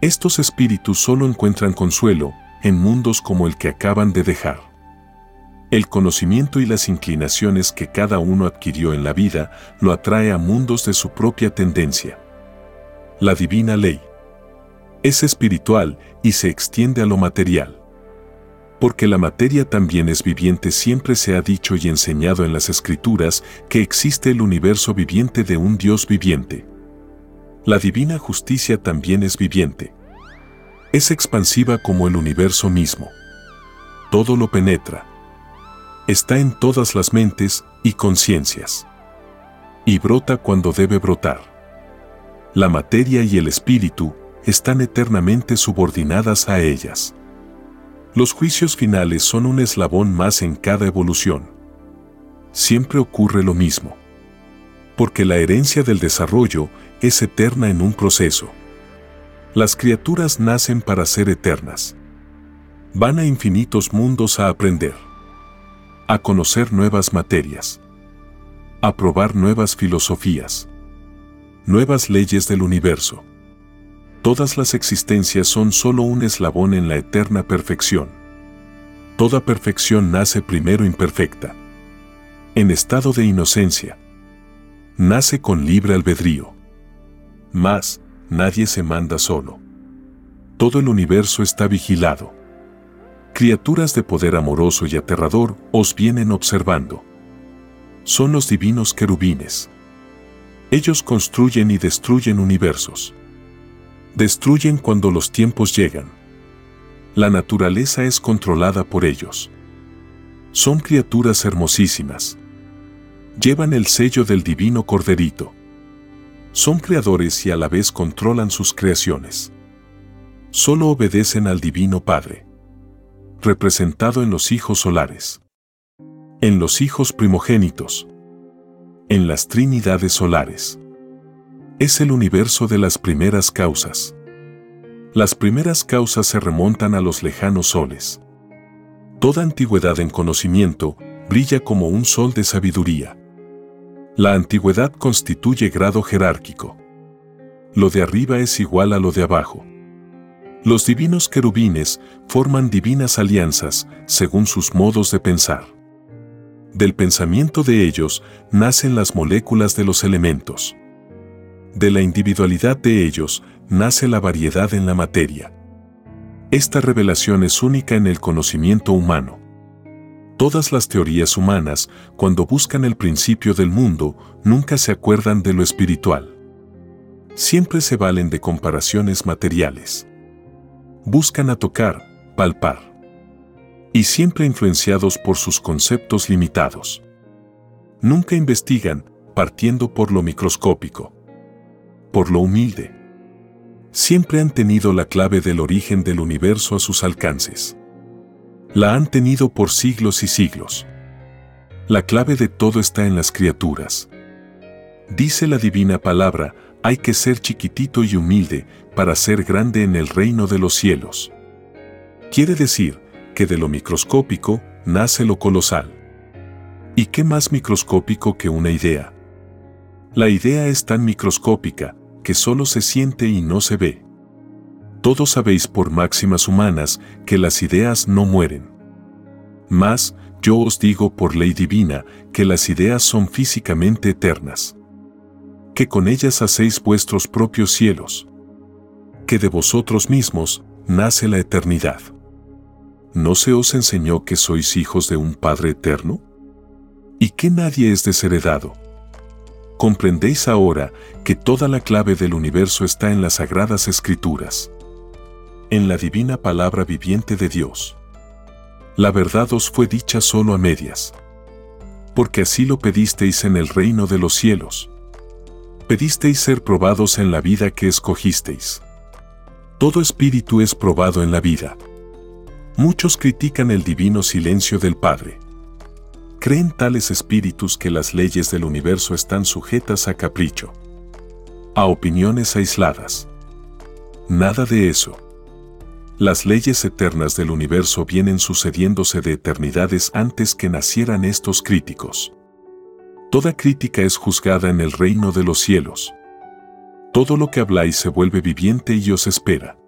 Estos espíritus solo encuentran consuelo en mundos como el que acaban de dejar. El conocimiento y las inclinaciones que cada uno adquirió en la vida lo atrae a mundos de su propia tendencia. La divina ley es espiritual y se extiende a lo material porque la materia también es viviente siempre se ha dicho y enseñado en las escrituras que existe el universo viviente de un Dios viviente. La divina justicia también es viviente. Es expansiva como el universo mismo. Todo lo penetra. Está en todas las mentes y conciencias. Y brota cuando debe brotar. La materia y el espíritu están eternamente subordinadas a ellas. Los juicios finales son un eslabón más en cada evolución. Siempre ocurre lo mismo. Porque la herencia del desarrollo es eterna en un proceso. Las criaturas nacen para ser eternas. Van a infinitos mundos a aprender. A conocer nuevas materias. A probar nuevas filosofías. Nuevas leyes del universo Todas las existencias son solo un eslabón en la eterna perfección. Toda perfección nace primero imperfecta. En estado de inocencia. Nace con libre albedrío. Mas, nadie se manda solo. Todo el universo está vigilado. Criaturas de poder amoroso y aterrador os vienen observando. Son los divinos querubines. Ellos construyen y destruyen universos destruyen cuando los tiempos llegan. La naturaleza es controlada por ellos. Son criaturas hermosísimas. Llevan el sello del divino corderito. Son creadores y a la vez controlan sus creaciones. Solo obedecen al divino Padre. Representado en los hijos solares. En los hijos primogénitos. En las trinidades solares es el universo de las primeras causas. Las primeras causas se remontan a los lejanos soles. Toda antigüedad en conocimiento brilla como un sol de sabiduría. La antigüedad constituye grado jerárquico. Lo de arriba es igual a lo de abajo. Los divinos querubines forman divinas alianzas según sus modos de pensar. Del pensamiento de ellos nacen las moléculas de los elementos. De la individualidad de ellos nace la variedad en la materia. Esta revelación es única en el conocimiento humano. Todas las teorías humanas, cuando buscan el principio del mundo, nunca se acuerdan de lo espiritual. Siempre se valen de comparaciones materiales buscan a tocar, palpar. Y siempre influenciados por sus conceptos limitados. Nunca investigan, partiendo por lo microscópico. Por lo humilde. Siempre han tenido la clave del origen del universo a sus alcances. La han tenido por siglos y siglos. La clave de todo está en las criaturas. Dice la divina palabra, hay que ser chiquitito y humilde para ser grande en el reino de los cielos. Quiere decir que de lo microscópico nace lo colosal. ¿Y qué más microscópico que una idea? La idea es tan microscópica que solo se siente y no se ve. Todos sabéis por máximas humanas que las ideas no mueren. Mas, yo os digo por ley divina que las ideas son físicamente eternas que con ellas hacéis vuestros propios cielos, que de vosotros mismos nace la eternidad. ¿No se os enseñó que sois hijos de un Padre eterno? ¿Y que nadie es desheredado? Comprendéis ahora que toda la clave del universo está en las sagradas escrituras, en la divina palabra viviente de Dios. La verdad os fue dicha solo a medias, porque así lo pedisteis en el reino de los cielos pedisteis ser probados en la vida que escogisteis. Todo espíritu es probado en la vida. Muchos critican el divino silencio del Padre. Creen tales espíritus que las leyes del universo están sujetas a capricho, a opiniones aisladas. Nada de eso. Las leyes eternas del universo vienen sucediéndose de eternidades antes que nacieran estos críticos. Toda crítica es juzgada en el reino de los cielos. Todo lo que habláis se vuelve viviente y os espera.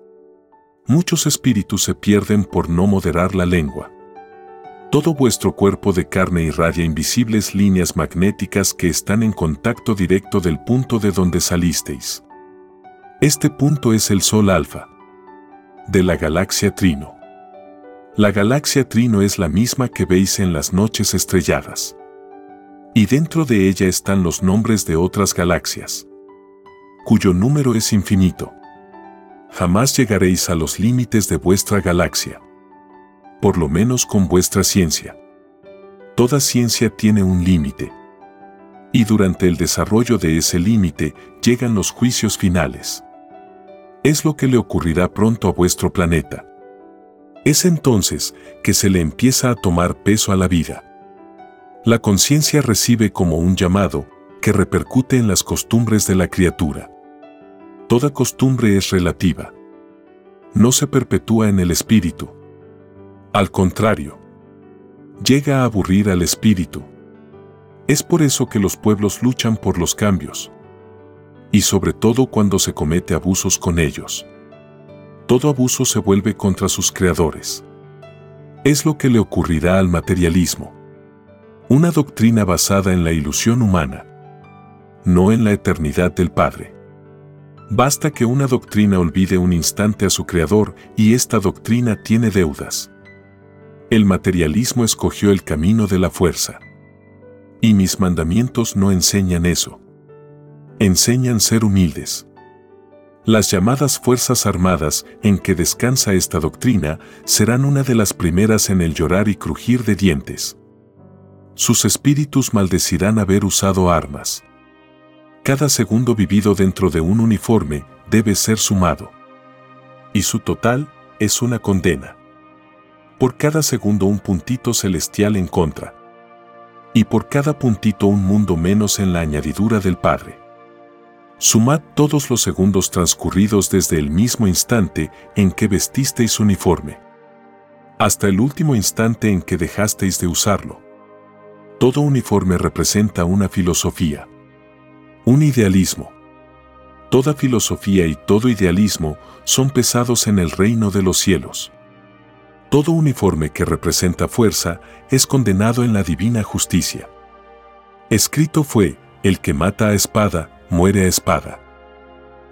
Muchos espíritus se pierden por no moderar la lengua. Todo vuestro cuerpo de carne irradia invisibles líneas magnéticas que están en contacto directo del punto de donde salisteis. Este punto es el Sol Alfa de la galaxia Trino. La galaxia Trino es la misma que veis en las noches estrelladas y dentro de ella están los nombres de otras galaxias, cuyo número es infinito. Jamás llegaréis a los límites de vuestra galaxia, por lo menos con vuestra ciencia. Toda ciencia tiene un límite. Y durante el desarrollo de ese límite llegan los juicios finales. Es lo que le ocurrirá pronto a vuestro planeta. Es entonces que se le empieza a tomar peso a la vida. La conciencia recibe como un llamado que repercute en las costumbres de la criatura. Toda costumbre es relativa. No se perpetúa en el espíritu. Al contrario, llega a aburrir al espíritu. Es por eso que los pueblos luchan por los cambios. Y sobre todo cuando se comete abusos con ellos. Todo abuso se vuelve contra sus creadores. Es lo que le ocurrirá al materialismo. Una doctrina basada en la ilusión humana, no en la eternidad del Padre. Basta que una doctrina olvide un instante a su creador y esta doctrina tiene deudas. El materialismo escogió el camino de la fuerza. Y mis mandamientos no enseñan eso. Enseñan ser humildes. Las llamadas Fuerzas Armadas en que descansa esta doctrina serán una de las primeras en el llorar y crujir de dientes sus espíritus maldecirán haber usado armas. Cada segundo vivido dentro de un uniforme debe ser sumado. Y su total es una condena. Por cada segundo un puntito celestial en contra. Y por cada puntito un mundo menos en la añadidura del Padre. Sumad todos los segundos transcurridos desde el mismo instante en que vestisteis uniforme. hasta el último instante en que dejasteis de usarlo. Todo uniforme representa una filosofía, un idealismo. Toda filosofía y todo idealismo son pesados en el reino de los cielos. Todo uniforme que representa fuerza es condenado en la divina justicia. Escrito fue, el que mata a espada, muere a espada.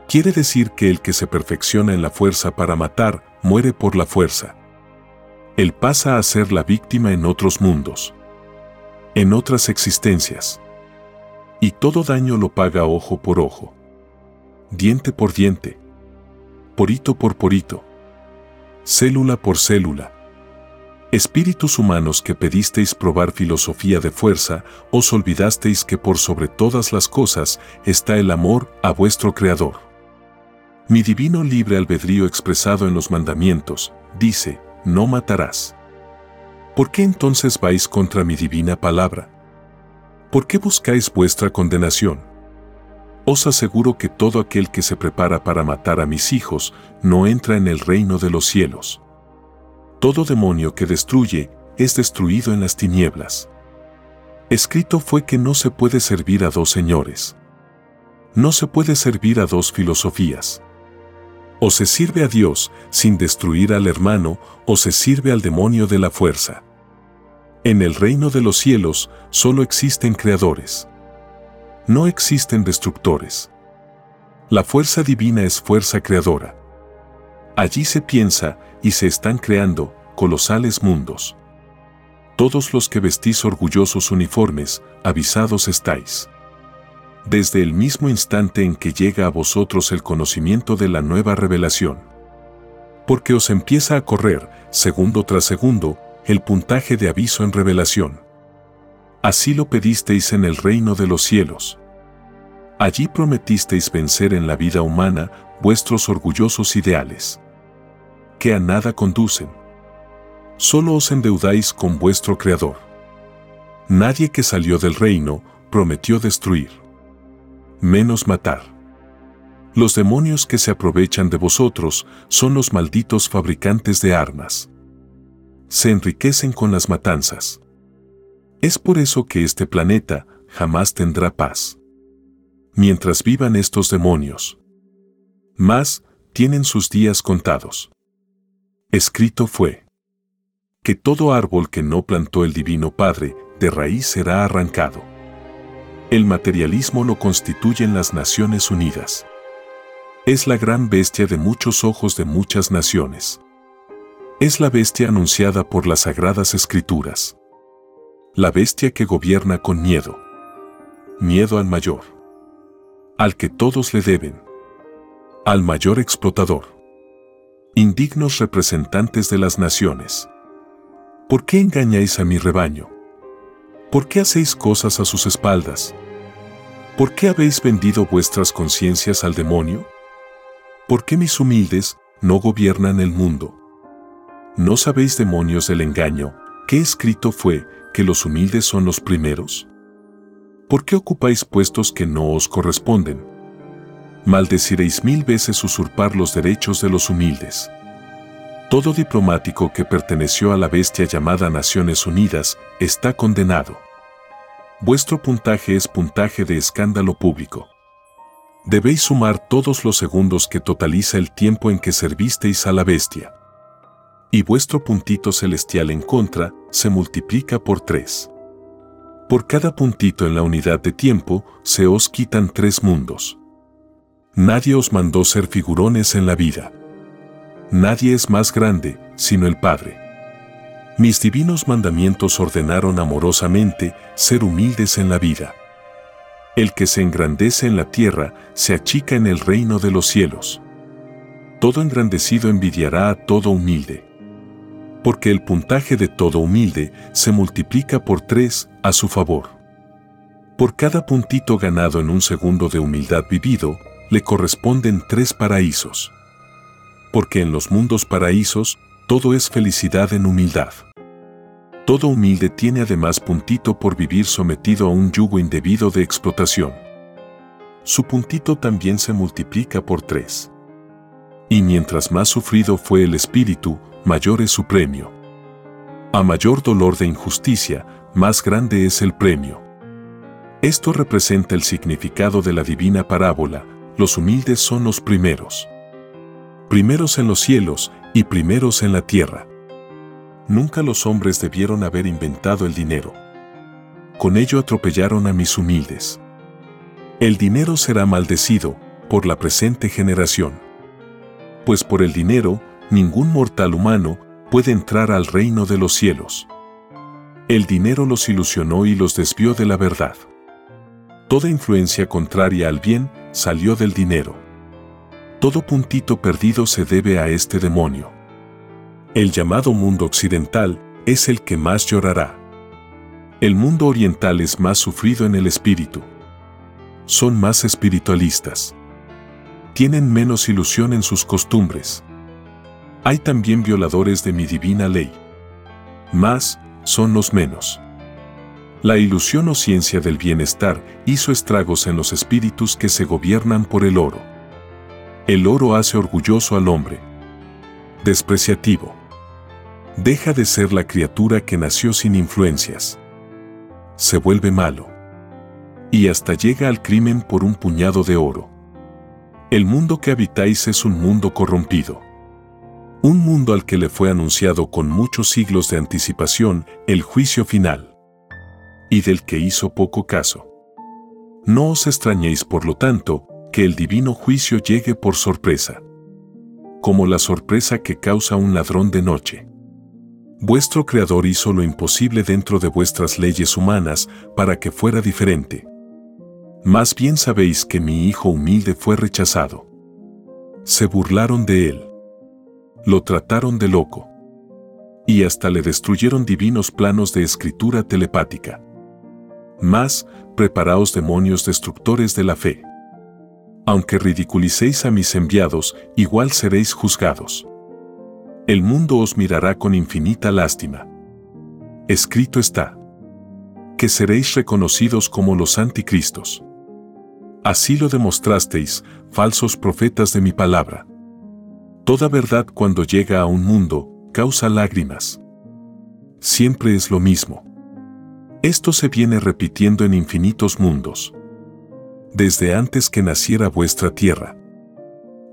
Quiere decir que el que se perfecciona en la fuerza para matar, muere por la fuerza. Él pasa a ser la víctima en otros mundos, en otras existencias. Y todo daño lo paga ojo por ojo, diente por diente, porito por porito, célula por célula. Espíritus humanos que pedisteis probar filosofía de fuerza, os olvidasteis que por sobre todas las cosas está el amor a vuestro Creador. Mi divino libre albedrío expresado en los mandamientos, dice, no matarás. ¿Por qué entonces vais contra mi divina palabra? ¿Por qué buscáis vuestra condenación? Os aseguro que todo aquel que se prepara para matar a mis hijos no entra en el reino de los cielos. Todo demonio que destruye es destruido en las tinieblas. Escrito fue que no se puede servir a dos señores. No se puede servir a dos filosofías. O se sirve a Dios sin destruir al hermano, o se sirve al demonio de la fuerza. En el reino de los cielos solo existen creadores. No existen destructores. La fuerza divina es fuerza creadora. Allí se piensa y se están creando colosales mundos. Todos los que vestís orgullosos uniformes, avisados estáis desde el mismo instante en que llega a vosotros el conocimiento de la nueva revelación. Porque os empieza a correr, segundo tras segundo, el puntaje de aviso en revelación. Así lo pedisteis en el reino de los cielos. Allí prometisteis vencer en la vida humana vuestros orgullosos ideales, que a nada conducen. Solo os endeudáis con vuestro Creador. Nadie que salió del reino prometió destruir menos matar. Los demonios que se aprovechan de vosotros son los malditos fabricantes de armas. Se enriquecen con las matanzas. Es por eso que este planeta jamás tendrá paz. Mientras vivan estos demonios. Más, tienen sus días contados. Escrito fue que todo árbol que no plantó el Divino Padre, de raíz será arrancado. El materialismo lo constituyen las Naciones Unidas. Es la gran bestia de muchos ojos de muchas naciones. Es la bestia anunciada por las sagradas escrituras. La bestia que gobierna con miedo. Miedo al mayor. Al que todos le deben. Al mayor explotador. Indignos representantes de las naciones. ¿Por qué engañáis a mi rebaño? ¿Por qué hacéis cosas a sus espaldas? ¿Por qué habéis vendido vuestras conciencias al demonio? ¿Por qué mis humildes no gobiernan el mundo? ¿No sabéis, demonios del engaño, que escrito fue que los humildes son los primeros? ¿Por qué ocupáis puestos que no os corresponden? Maldeciréis mil veces usurpar los derechos de los humildes. Todo diplomático que perteneció a la bestia llamada Naciones Unidas está condenado. Vuestro puntaje es puntaje de escándalo público. Debéis sumar todos los segundos que totaliza el tiempo en que servisteis a la bestia. Y vuestro puntito celestial en contra se multiplica por tres. Por cada puntito en la unidad de tiempo se os quitan tres mundos. Nadie os mandó ser figurones en la vida nadie es más grande, sino el Padre. Mis divinos mandamientos ordenaron amorosamente ser humildes en la vida. El que se engrandece en la tierra se achica en el reino de los cielos. Todo engrandecido envidiará a todo humilde. Porque el puntaje de todo humilde se multiplica por tres a su favor. Por cada puntito ganado en un segundo de humildad vivido, le corresponden tres paraísos porque en los mundos paraísos, todo es felicidad en humildad. Todo humilde tiene además puntito por vivir sometido a un yugo indebido de explotación. Su puntito también se multiplica por tres. Y mientras más sufrido fue el espíritu, mayor es su premio. A mayor dolor de injusticia, más grande es el premio. Esto representa el significado de la divina parábola, los humildes son los primeros. Primeros en los cielos y primeros en la tierra. Nunca los hombres debieron haber inventado el dinero. Con ello atropellaron a mis humildes. El dinero será maldecido por la presente generación. Pues por el dinero, ningún mortal humano puede entrar al reino de los cielos. El dinero los ilusionó y los desvió de la verdad. Toda influencia contraria al bien salió del dinero. Todo puntito perdido se debe a este demonio. El llamado mundo occidental es el que más llorará. El mundo oriental es más sufrido en el espíritu. Son más espiritualistas. Tienen menos ilusión en sus costumbres. Hay también violadores de mi divina ley. Más son los menos. La ilusión o ciencia del bienestar hizo estragos en los espíritus que se gobiernan por el oro. El oro hace orgulloso al hombre. Despreciativo deja de ser la criatura que nació sin influencias. Se vuelve malo. Y hasta llega al crimen por un puñado de oro. El mundo que habitáis es un mundo corrompido. Un mundo al que le fue anunciado con muchos siglos de anticipación el juicio final. Y del que hizo poco caso. No os extrañéis, por lo tanto, que el divino juicio llegue por sorpresa. Como la sorpresa que causa un ladrón de noche. Vuestro Creador hizo lo imposible dentro de vuestras leyes humanas para que fuera diferente. Más bien sabéis que mi Hijo humilde fue rechazado. Se burlaron de él. Lo trataron de loco. Y hasta le destruyeron divinos planos de escritura telepática. Más, preparaos demonios destructores de la fe. Aunque ridiculicéis a mis enviados, igual seréis juzgados el mundo os mirará con infinita lástima. Escrito está, que seréis reconocidos como los anticristos. Así lo demostrasteis, falsos profetas de mi palabra. Toda verdad cuando llega a un mundo, causa lágrimas. Siempre es lo mismo. Esto se viene repitiendo en infinitos mundos. Desde antes que naciera vuestra tierra.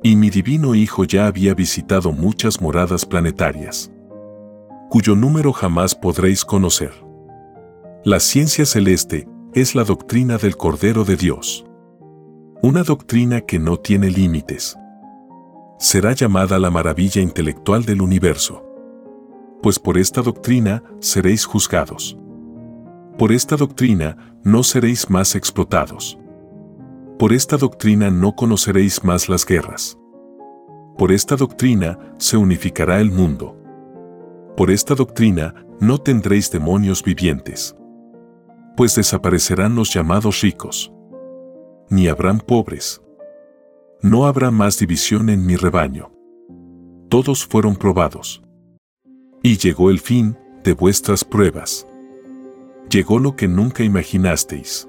Y mi divino Hijo ya había visitado muchas moradas planetarias, cuyo número jamás podréis conocer. La ciencia celeste es la doctrina del Cordero de Dios. Una doctrina que no tiene límites. Será llamada la maravilla intelectual del universo. Pues por esta doctrina seréis juzgados. Por esta doctrina no seréis más explotados. Por esta doctrina no conoceréis más las guerras. Por esta doctrina se unificará el mundo. Por esta doctrina no tendréis demonios vivientes. Pues desaparecerán los llamados ricos. Ni habrán pobres. No habrá más división en mi rebaño. Todos fueron probados. Y llegó el fin de vuestras pruebas. Llegó lo que nunca imaginasteis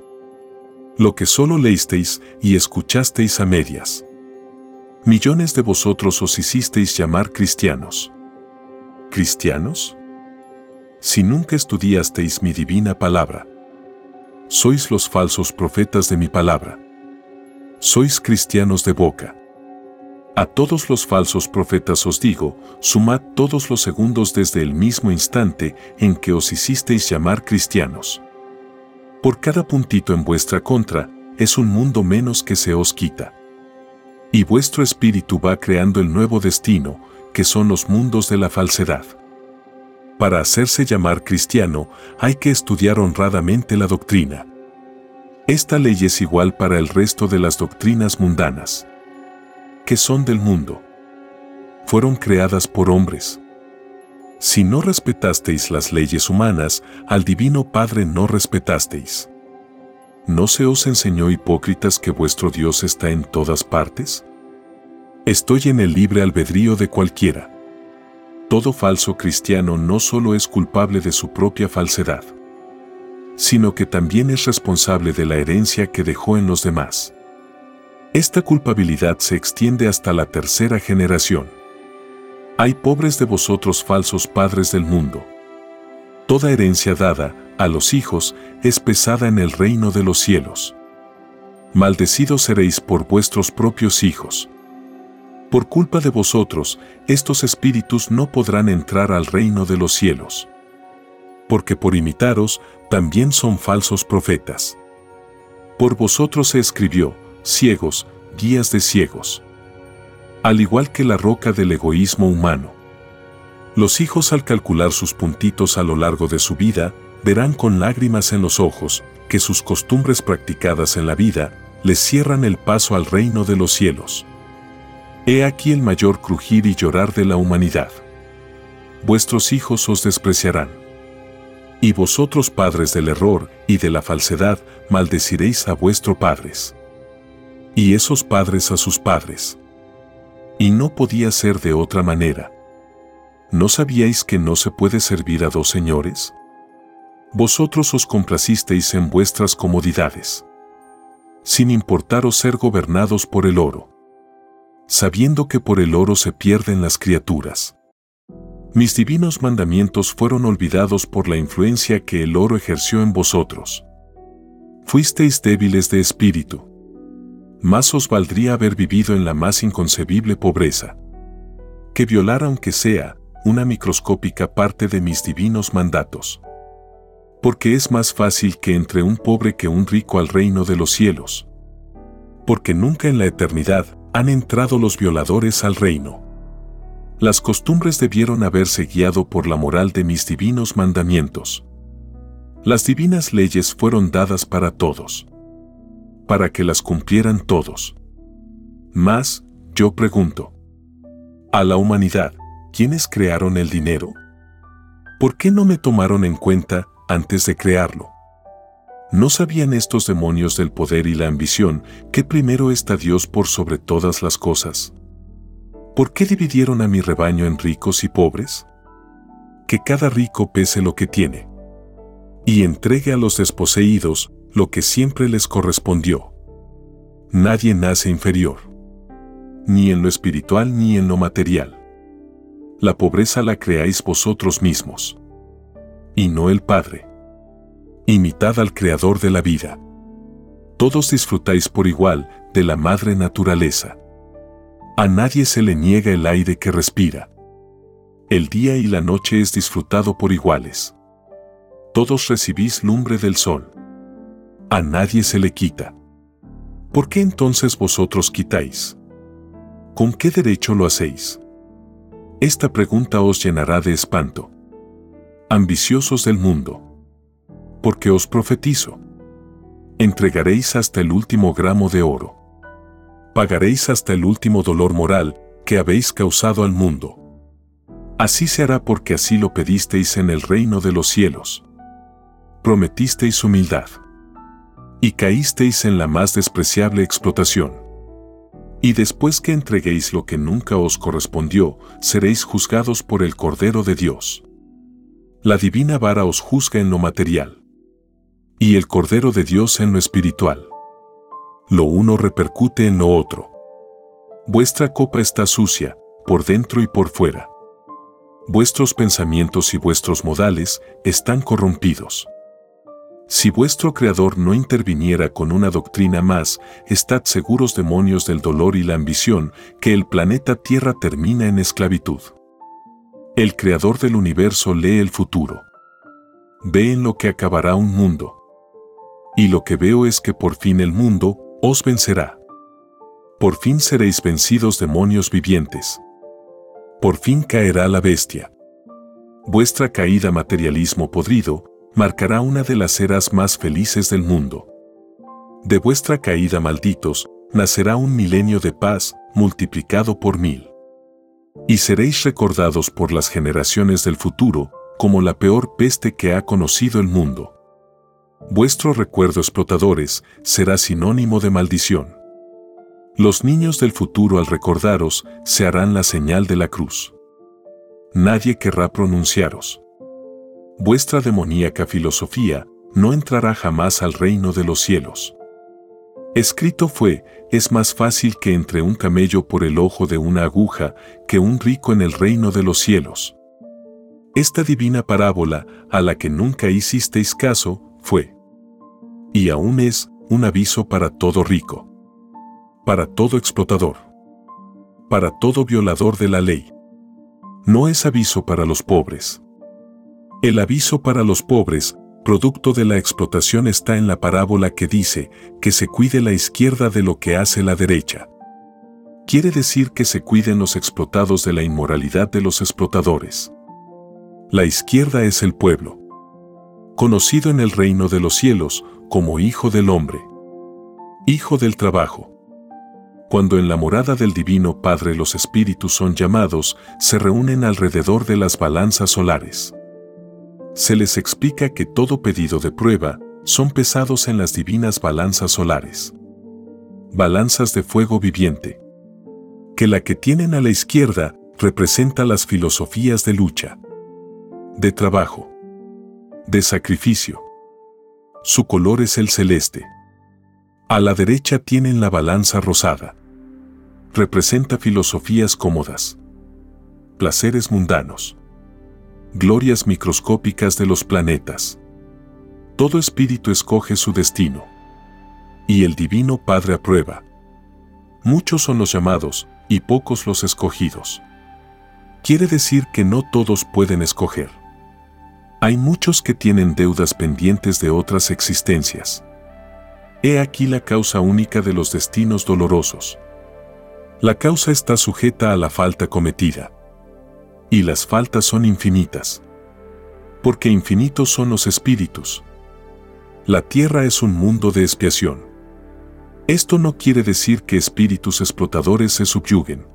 lo que solo leísteis y escuchasteis a medias. Millones de vosotros os hicisteis llamar cristianos. ¿Cristianos? Si nunca estudiasteis mi divina palabra. Sois los falsos profetas de mi palabra. Sois cristianos de boca. A todos los falsos profetas os digo, sumad todos los segundos desde el mismo instante en que os hicisteis llamar cristianos. Por cada puntito en vuestra contra, es un mundo menos que se os quita. Y vuestro espíritu va creando el nuevo destino, que son los mundos de la falsedad. Para hacerse llamar cristiano, hay que estudiar honradamente la doctrina. Esta ley es igual para el resto de las doctrinas mundanas, que son del mundo. Fueron creadas por hombres. Si no respetasteis las leyes humanas, al Divino Padre no respetasteis. ¿No se os enseñó hipócritas que vuestro Dios está en todas partes? Estoy en el libre albedrío de cualquiera. Todo falso cristiano no solo es culpable de su propia falsedad, sino que también es responsable de la herencia que dejó en los demás. Esta culpabilidad se extiende hasta la tercera generación. Hay pobres de vosotros falsos padres del mundo. toda herencia dada a los hijos es pesada en el reino de los cielos. Maldecidos seréis por vuestros propios hijos. Por culpa de vosotros, estos espíritus no podrán entrar al reino de los cielos. Porque por imitaros, también son falsos profetas. Por vosotros se escribió, ciegos, guías de ciegos. Al igual que la roca del egoísmo humano. Los hijos al calcular sus puntitos a lo largo de su vida, verán con lágrimas en los ojos que sus costumbres practicadas en la vida les cierran el paso al reino de los cielos. He aquí el mayor crujir y llorar de la humanidad. Vuestros hijos os despreciarán. Y vosotros padres del error y de la falsedad maldeciréis a vuestros padres. Y esos padres a sus padres. Y no podía ser de otra manera. ¿No sabíais que no se puede servir a dos señores? Vosotros os complacisteis en vuestras comodidades, sin importaros ser gobernados por el oro, sabiendo que por el oro se pierden las criaturas. Mis divinos mandamientos fueron olvidados por la influencia que el oro ejerció en vosotros. Fuisteis débiles de espíritu. Más os valdría haber vivido en la más inconcebible pobreza, que violar aunque sea una microscópica parte de mis divinos mandatos porque es más fácil que entre un pobre que un rico al reino de los cielos. Porque nunca en la eternidad han entrado los violadores al reino. Las costumbres debieron haberse guiado por la moral de mis divinos mandamientos. Las divinas leyes fueron dadas para todos. Para que las cumplieran todos. Mas, yo pregunto. A la humanidad, ¿quiénes crearon el dinero? ¿Por qué no me tomaron en cuenta antes de crearlo. ¿No sabían estos demonios del poder y la ambición que primero está Dios por sobre todas las cosas? ¿Por qué dividieron a mi rebaño en ricos y pobres? Que cada rico pese lo que tiene. Y entregue a los desposeídos lo que siempre les correspondió. Nadie nace inferior. Ni en lo espiritual ni en lo material. La pobreza la creáis vosotros mismos y no el Padre. Imitad al Creador de la vida. Todos disfrutáis por igual de la madre naturaleza. A nadie se le niega el aire que respira. El día y la noche es disfrutado por iguales. Todos recibís lumbre del sol. A nadie se le quita. ¿Por qué entonces vosotros quitáis? ¿Con qué derecho lo hacéis? Esta pregunta os llenará de espanto ambiciosos del mundo. Porque os profetizo. Entregaréis hasta el último gramo de oro. Pagaréis hasta el último dolor moral que habéis causado al mundo. Así se hará porque así lo pedisteis en el reino de los cielos. Prometisteis humildad. Y caísteis en la más despreciable explotación. Y después que entreguéis lo que nunca os correspondió, seréis juzgados por el Cordero de Dios. La divina vara os juzga en lo material. Y el Cordero de Dios en lo espiritual. Lo uno repercute en lo otro. Vuestra copa está sucia, por dentro y por fuera. Vuestros pensamientos y vuestros modales están corrompidos. Si vuestro Creador no interviniera con una doctrina más, estad seguros demonios del dolor y la ambición, que el planeta Tierra termina en esclavitud. El creador del universo lee el futuro. Ve en lo que acabará un mundo. Y lo que veo es que por fin el mundo os vencerá. Por fin seréis vencidos demonios vivientes. Por fin caerá la bestia. Vuestra caída materialismo podrido marcará una de las eras más felices del mundo. De vuestra caída malditos nacerá un milenio de paz multiplicado por mil y seréis recordados por las generaciones del futuro como la peor peste que ha conocido el mundo. Vuestro recuerdo explotadores será sinónimo de maldición. Los niños del futuro al recordaros se harán la señal de la cruz. Nadie querrá pronunciaros. Vuestra demoníaca filosofía no entrará jamás al reino de los cielos. Escrito fue, es más fácil que entre un camello por el ojo de una aguja que un rico en el reino de los cielos. Esta divina parábola, a la que nunca hicisteis caso, fue. Y aún es un aviso para todo rico. Para todo explotador. Para todo violador de la ley. No es aviso para los pobres. El aviso para los pobres, producto de la explotación, está en la parábola que dice que se cuide la izquierda de lo que hace la derecha. Quiere decir que se cuiden los explotados de la inmoralidad de los explotadores. La izquierda es el pueblo, conocido en el reino de los cielos como Hijo del Hombre, Hijo del Trabajo. Cuando en la morada del Divino Padre los espíritus son llamados, se reúnen alrededor de las balanzas solares. Se les explica que todo pedido de prueba son pesados en las divinas balanzas solares. Balanzas de fuego viviente. Que la que tienen a la izquierda representa las filosofías de lucha de trabajo, de sacrificio. Su color es el celeste. A la derecha tienen la balanza rosada. Representa filosofías cómodas, placeres mundanos, glorias microscópicas de los planetas. Todo espíritu escoge su destino. Y el Divino Padre aprueba. Muchos son los llamados y pocos los escogidos. Quiere decir que no todos pueden escoger. Hay muchos que tienen deudas pendientes de otras existencias. He aquí la causa única de los destinos dolorosos. La causa está sujeta a la falta cometida. Y las faltas son infinitas. Porque infinitos son los espíritus. La tierra es un mundo de expiación. Esto no quiere decir que espíritus explotadores se subyuguen.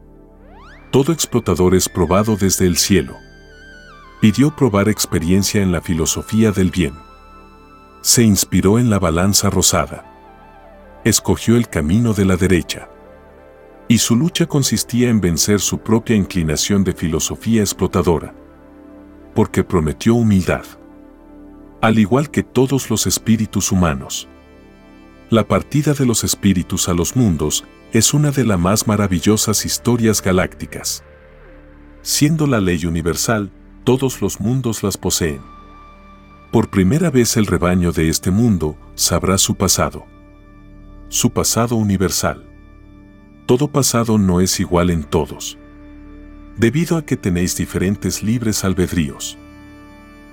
Todo explotador es probado desde el cielo pidió probar experiencia en la filosofía del bien. Se inspiró en la balanza rosada. Escogió el camino de la derecha. Y su lucha consistía en vencer su propia inclinación de filosofía explotadora. Porque prometió humildad. Al igual que todos los espíritus humanos. La partida de los espíritus a los mundos es una de las más maravillosas historias galácticas. Siendo la ley universal, todos los mundos las poseen. Por primera vez el rebaño de este mundo sabrá su pasado. Su pasado universal. Todo pasado no es igual en todos. Debido a que tenéis diferentes libres albedríos.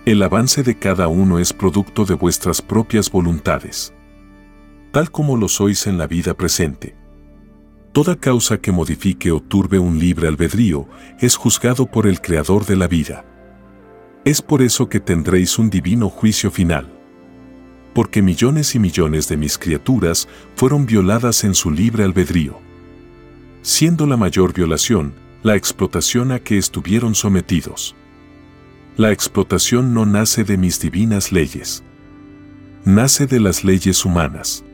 El avance de cada uno es producto de vuestras propias voluntades. Tal como lo sois en la vida presente. Toda causa que modifique o turbe un libre albedrío es juzgado por el Creador de la vida. Es por eso que tendréis un divino juicio final. Porque millones y millones de mis criaturas fueron violadas en su libre albedrío. Siendo la mayor violación, la explotación a que estuvieron sometidos. La explotación no nace de mis divinas leyes. Nace de las leyes humanas.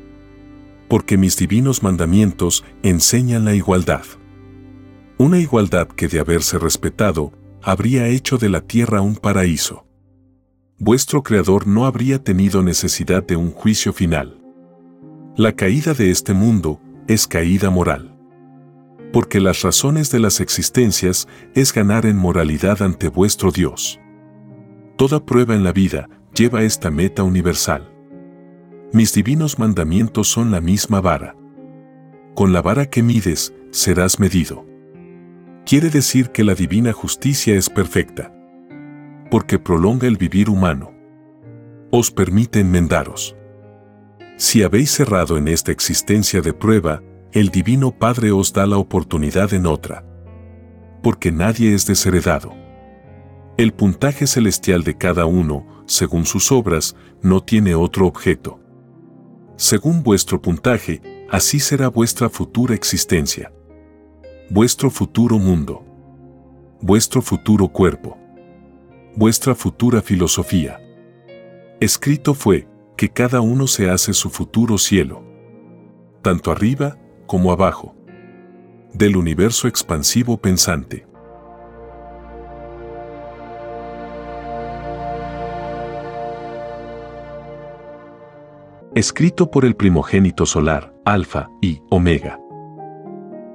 Porque mis divinos mandamientos enseñan la igualdad. Una igualdad que de haberse respetado, habría hecho de la tierra un paraíso. Vuestro Creador no habría tenido necesidad de un juicio final. La caída de este mundo es caída moral. Porque las razones de las existencias es ganar en moralidad ante vuestro Dios. Toda prueba en la vida lleva esta meta universal. Mis divinos mandamientos son la misma vara. Con la vara que mides, serás medido quiere decir que la divina justicia es perfecta. Porque prolonga el vivir humano. Os permite enmendaros. Si habéis cerrado en esta existencia de prueba, el Divino Padre os da la oportunidad en otra. Porque nadie es desheredado. El puntaje celestial de cada uno, según sus obras, no tiene otro objeto. Según vuestro puntaje, así será vuestra futura existencia vuestro futuro mundo, vuestro futuro cuerpo, vuestra futura filosofía. Escrito fue que cada uno se hace su futuro cielo, tanto arriba como abajo, del universo expansivo pensante. Escrito por el primogénito solar, Alfa y Omega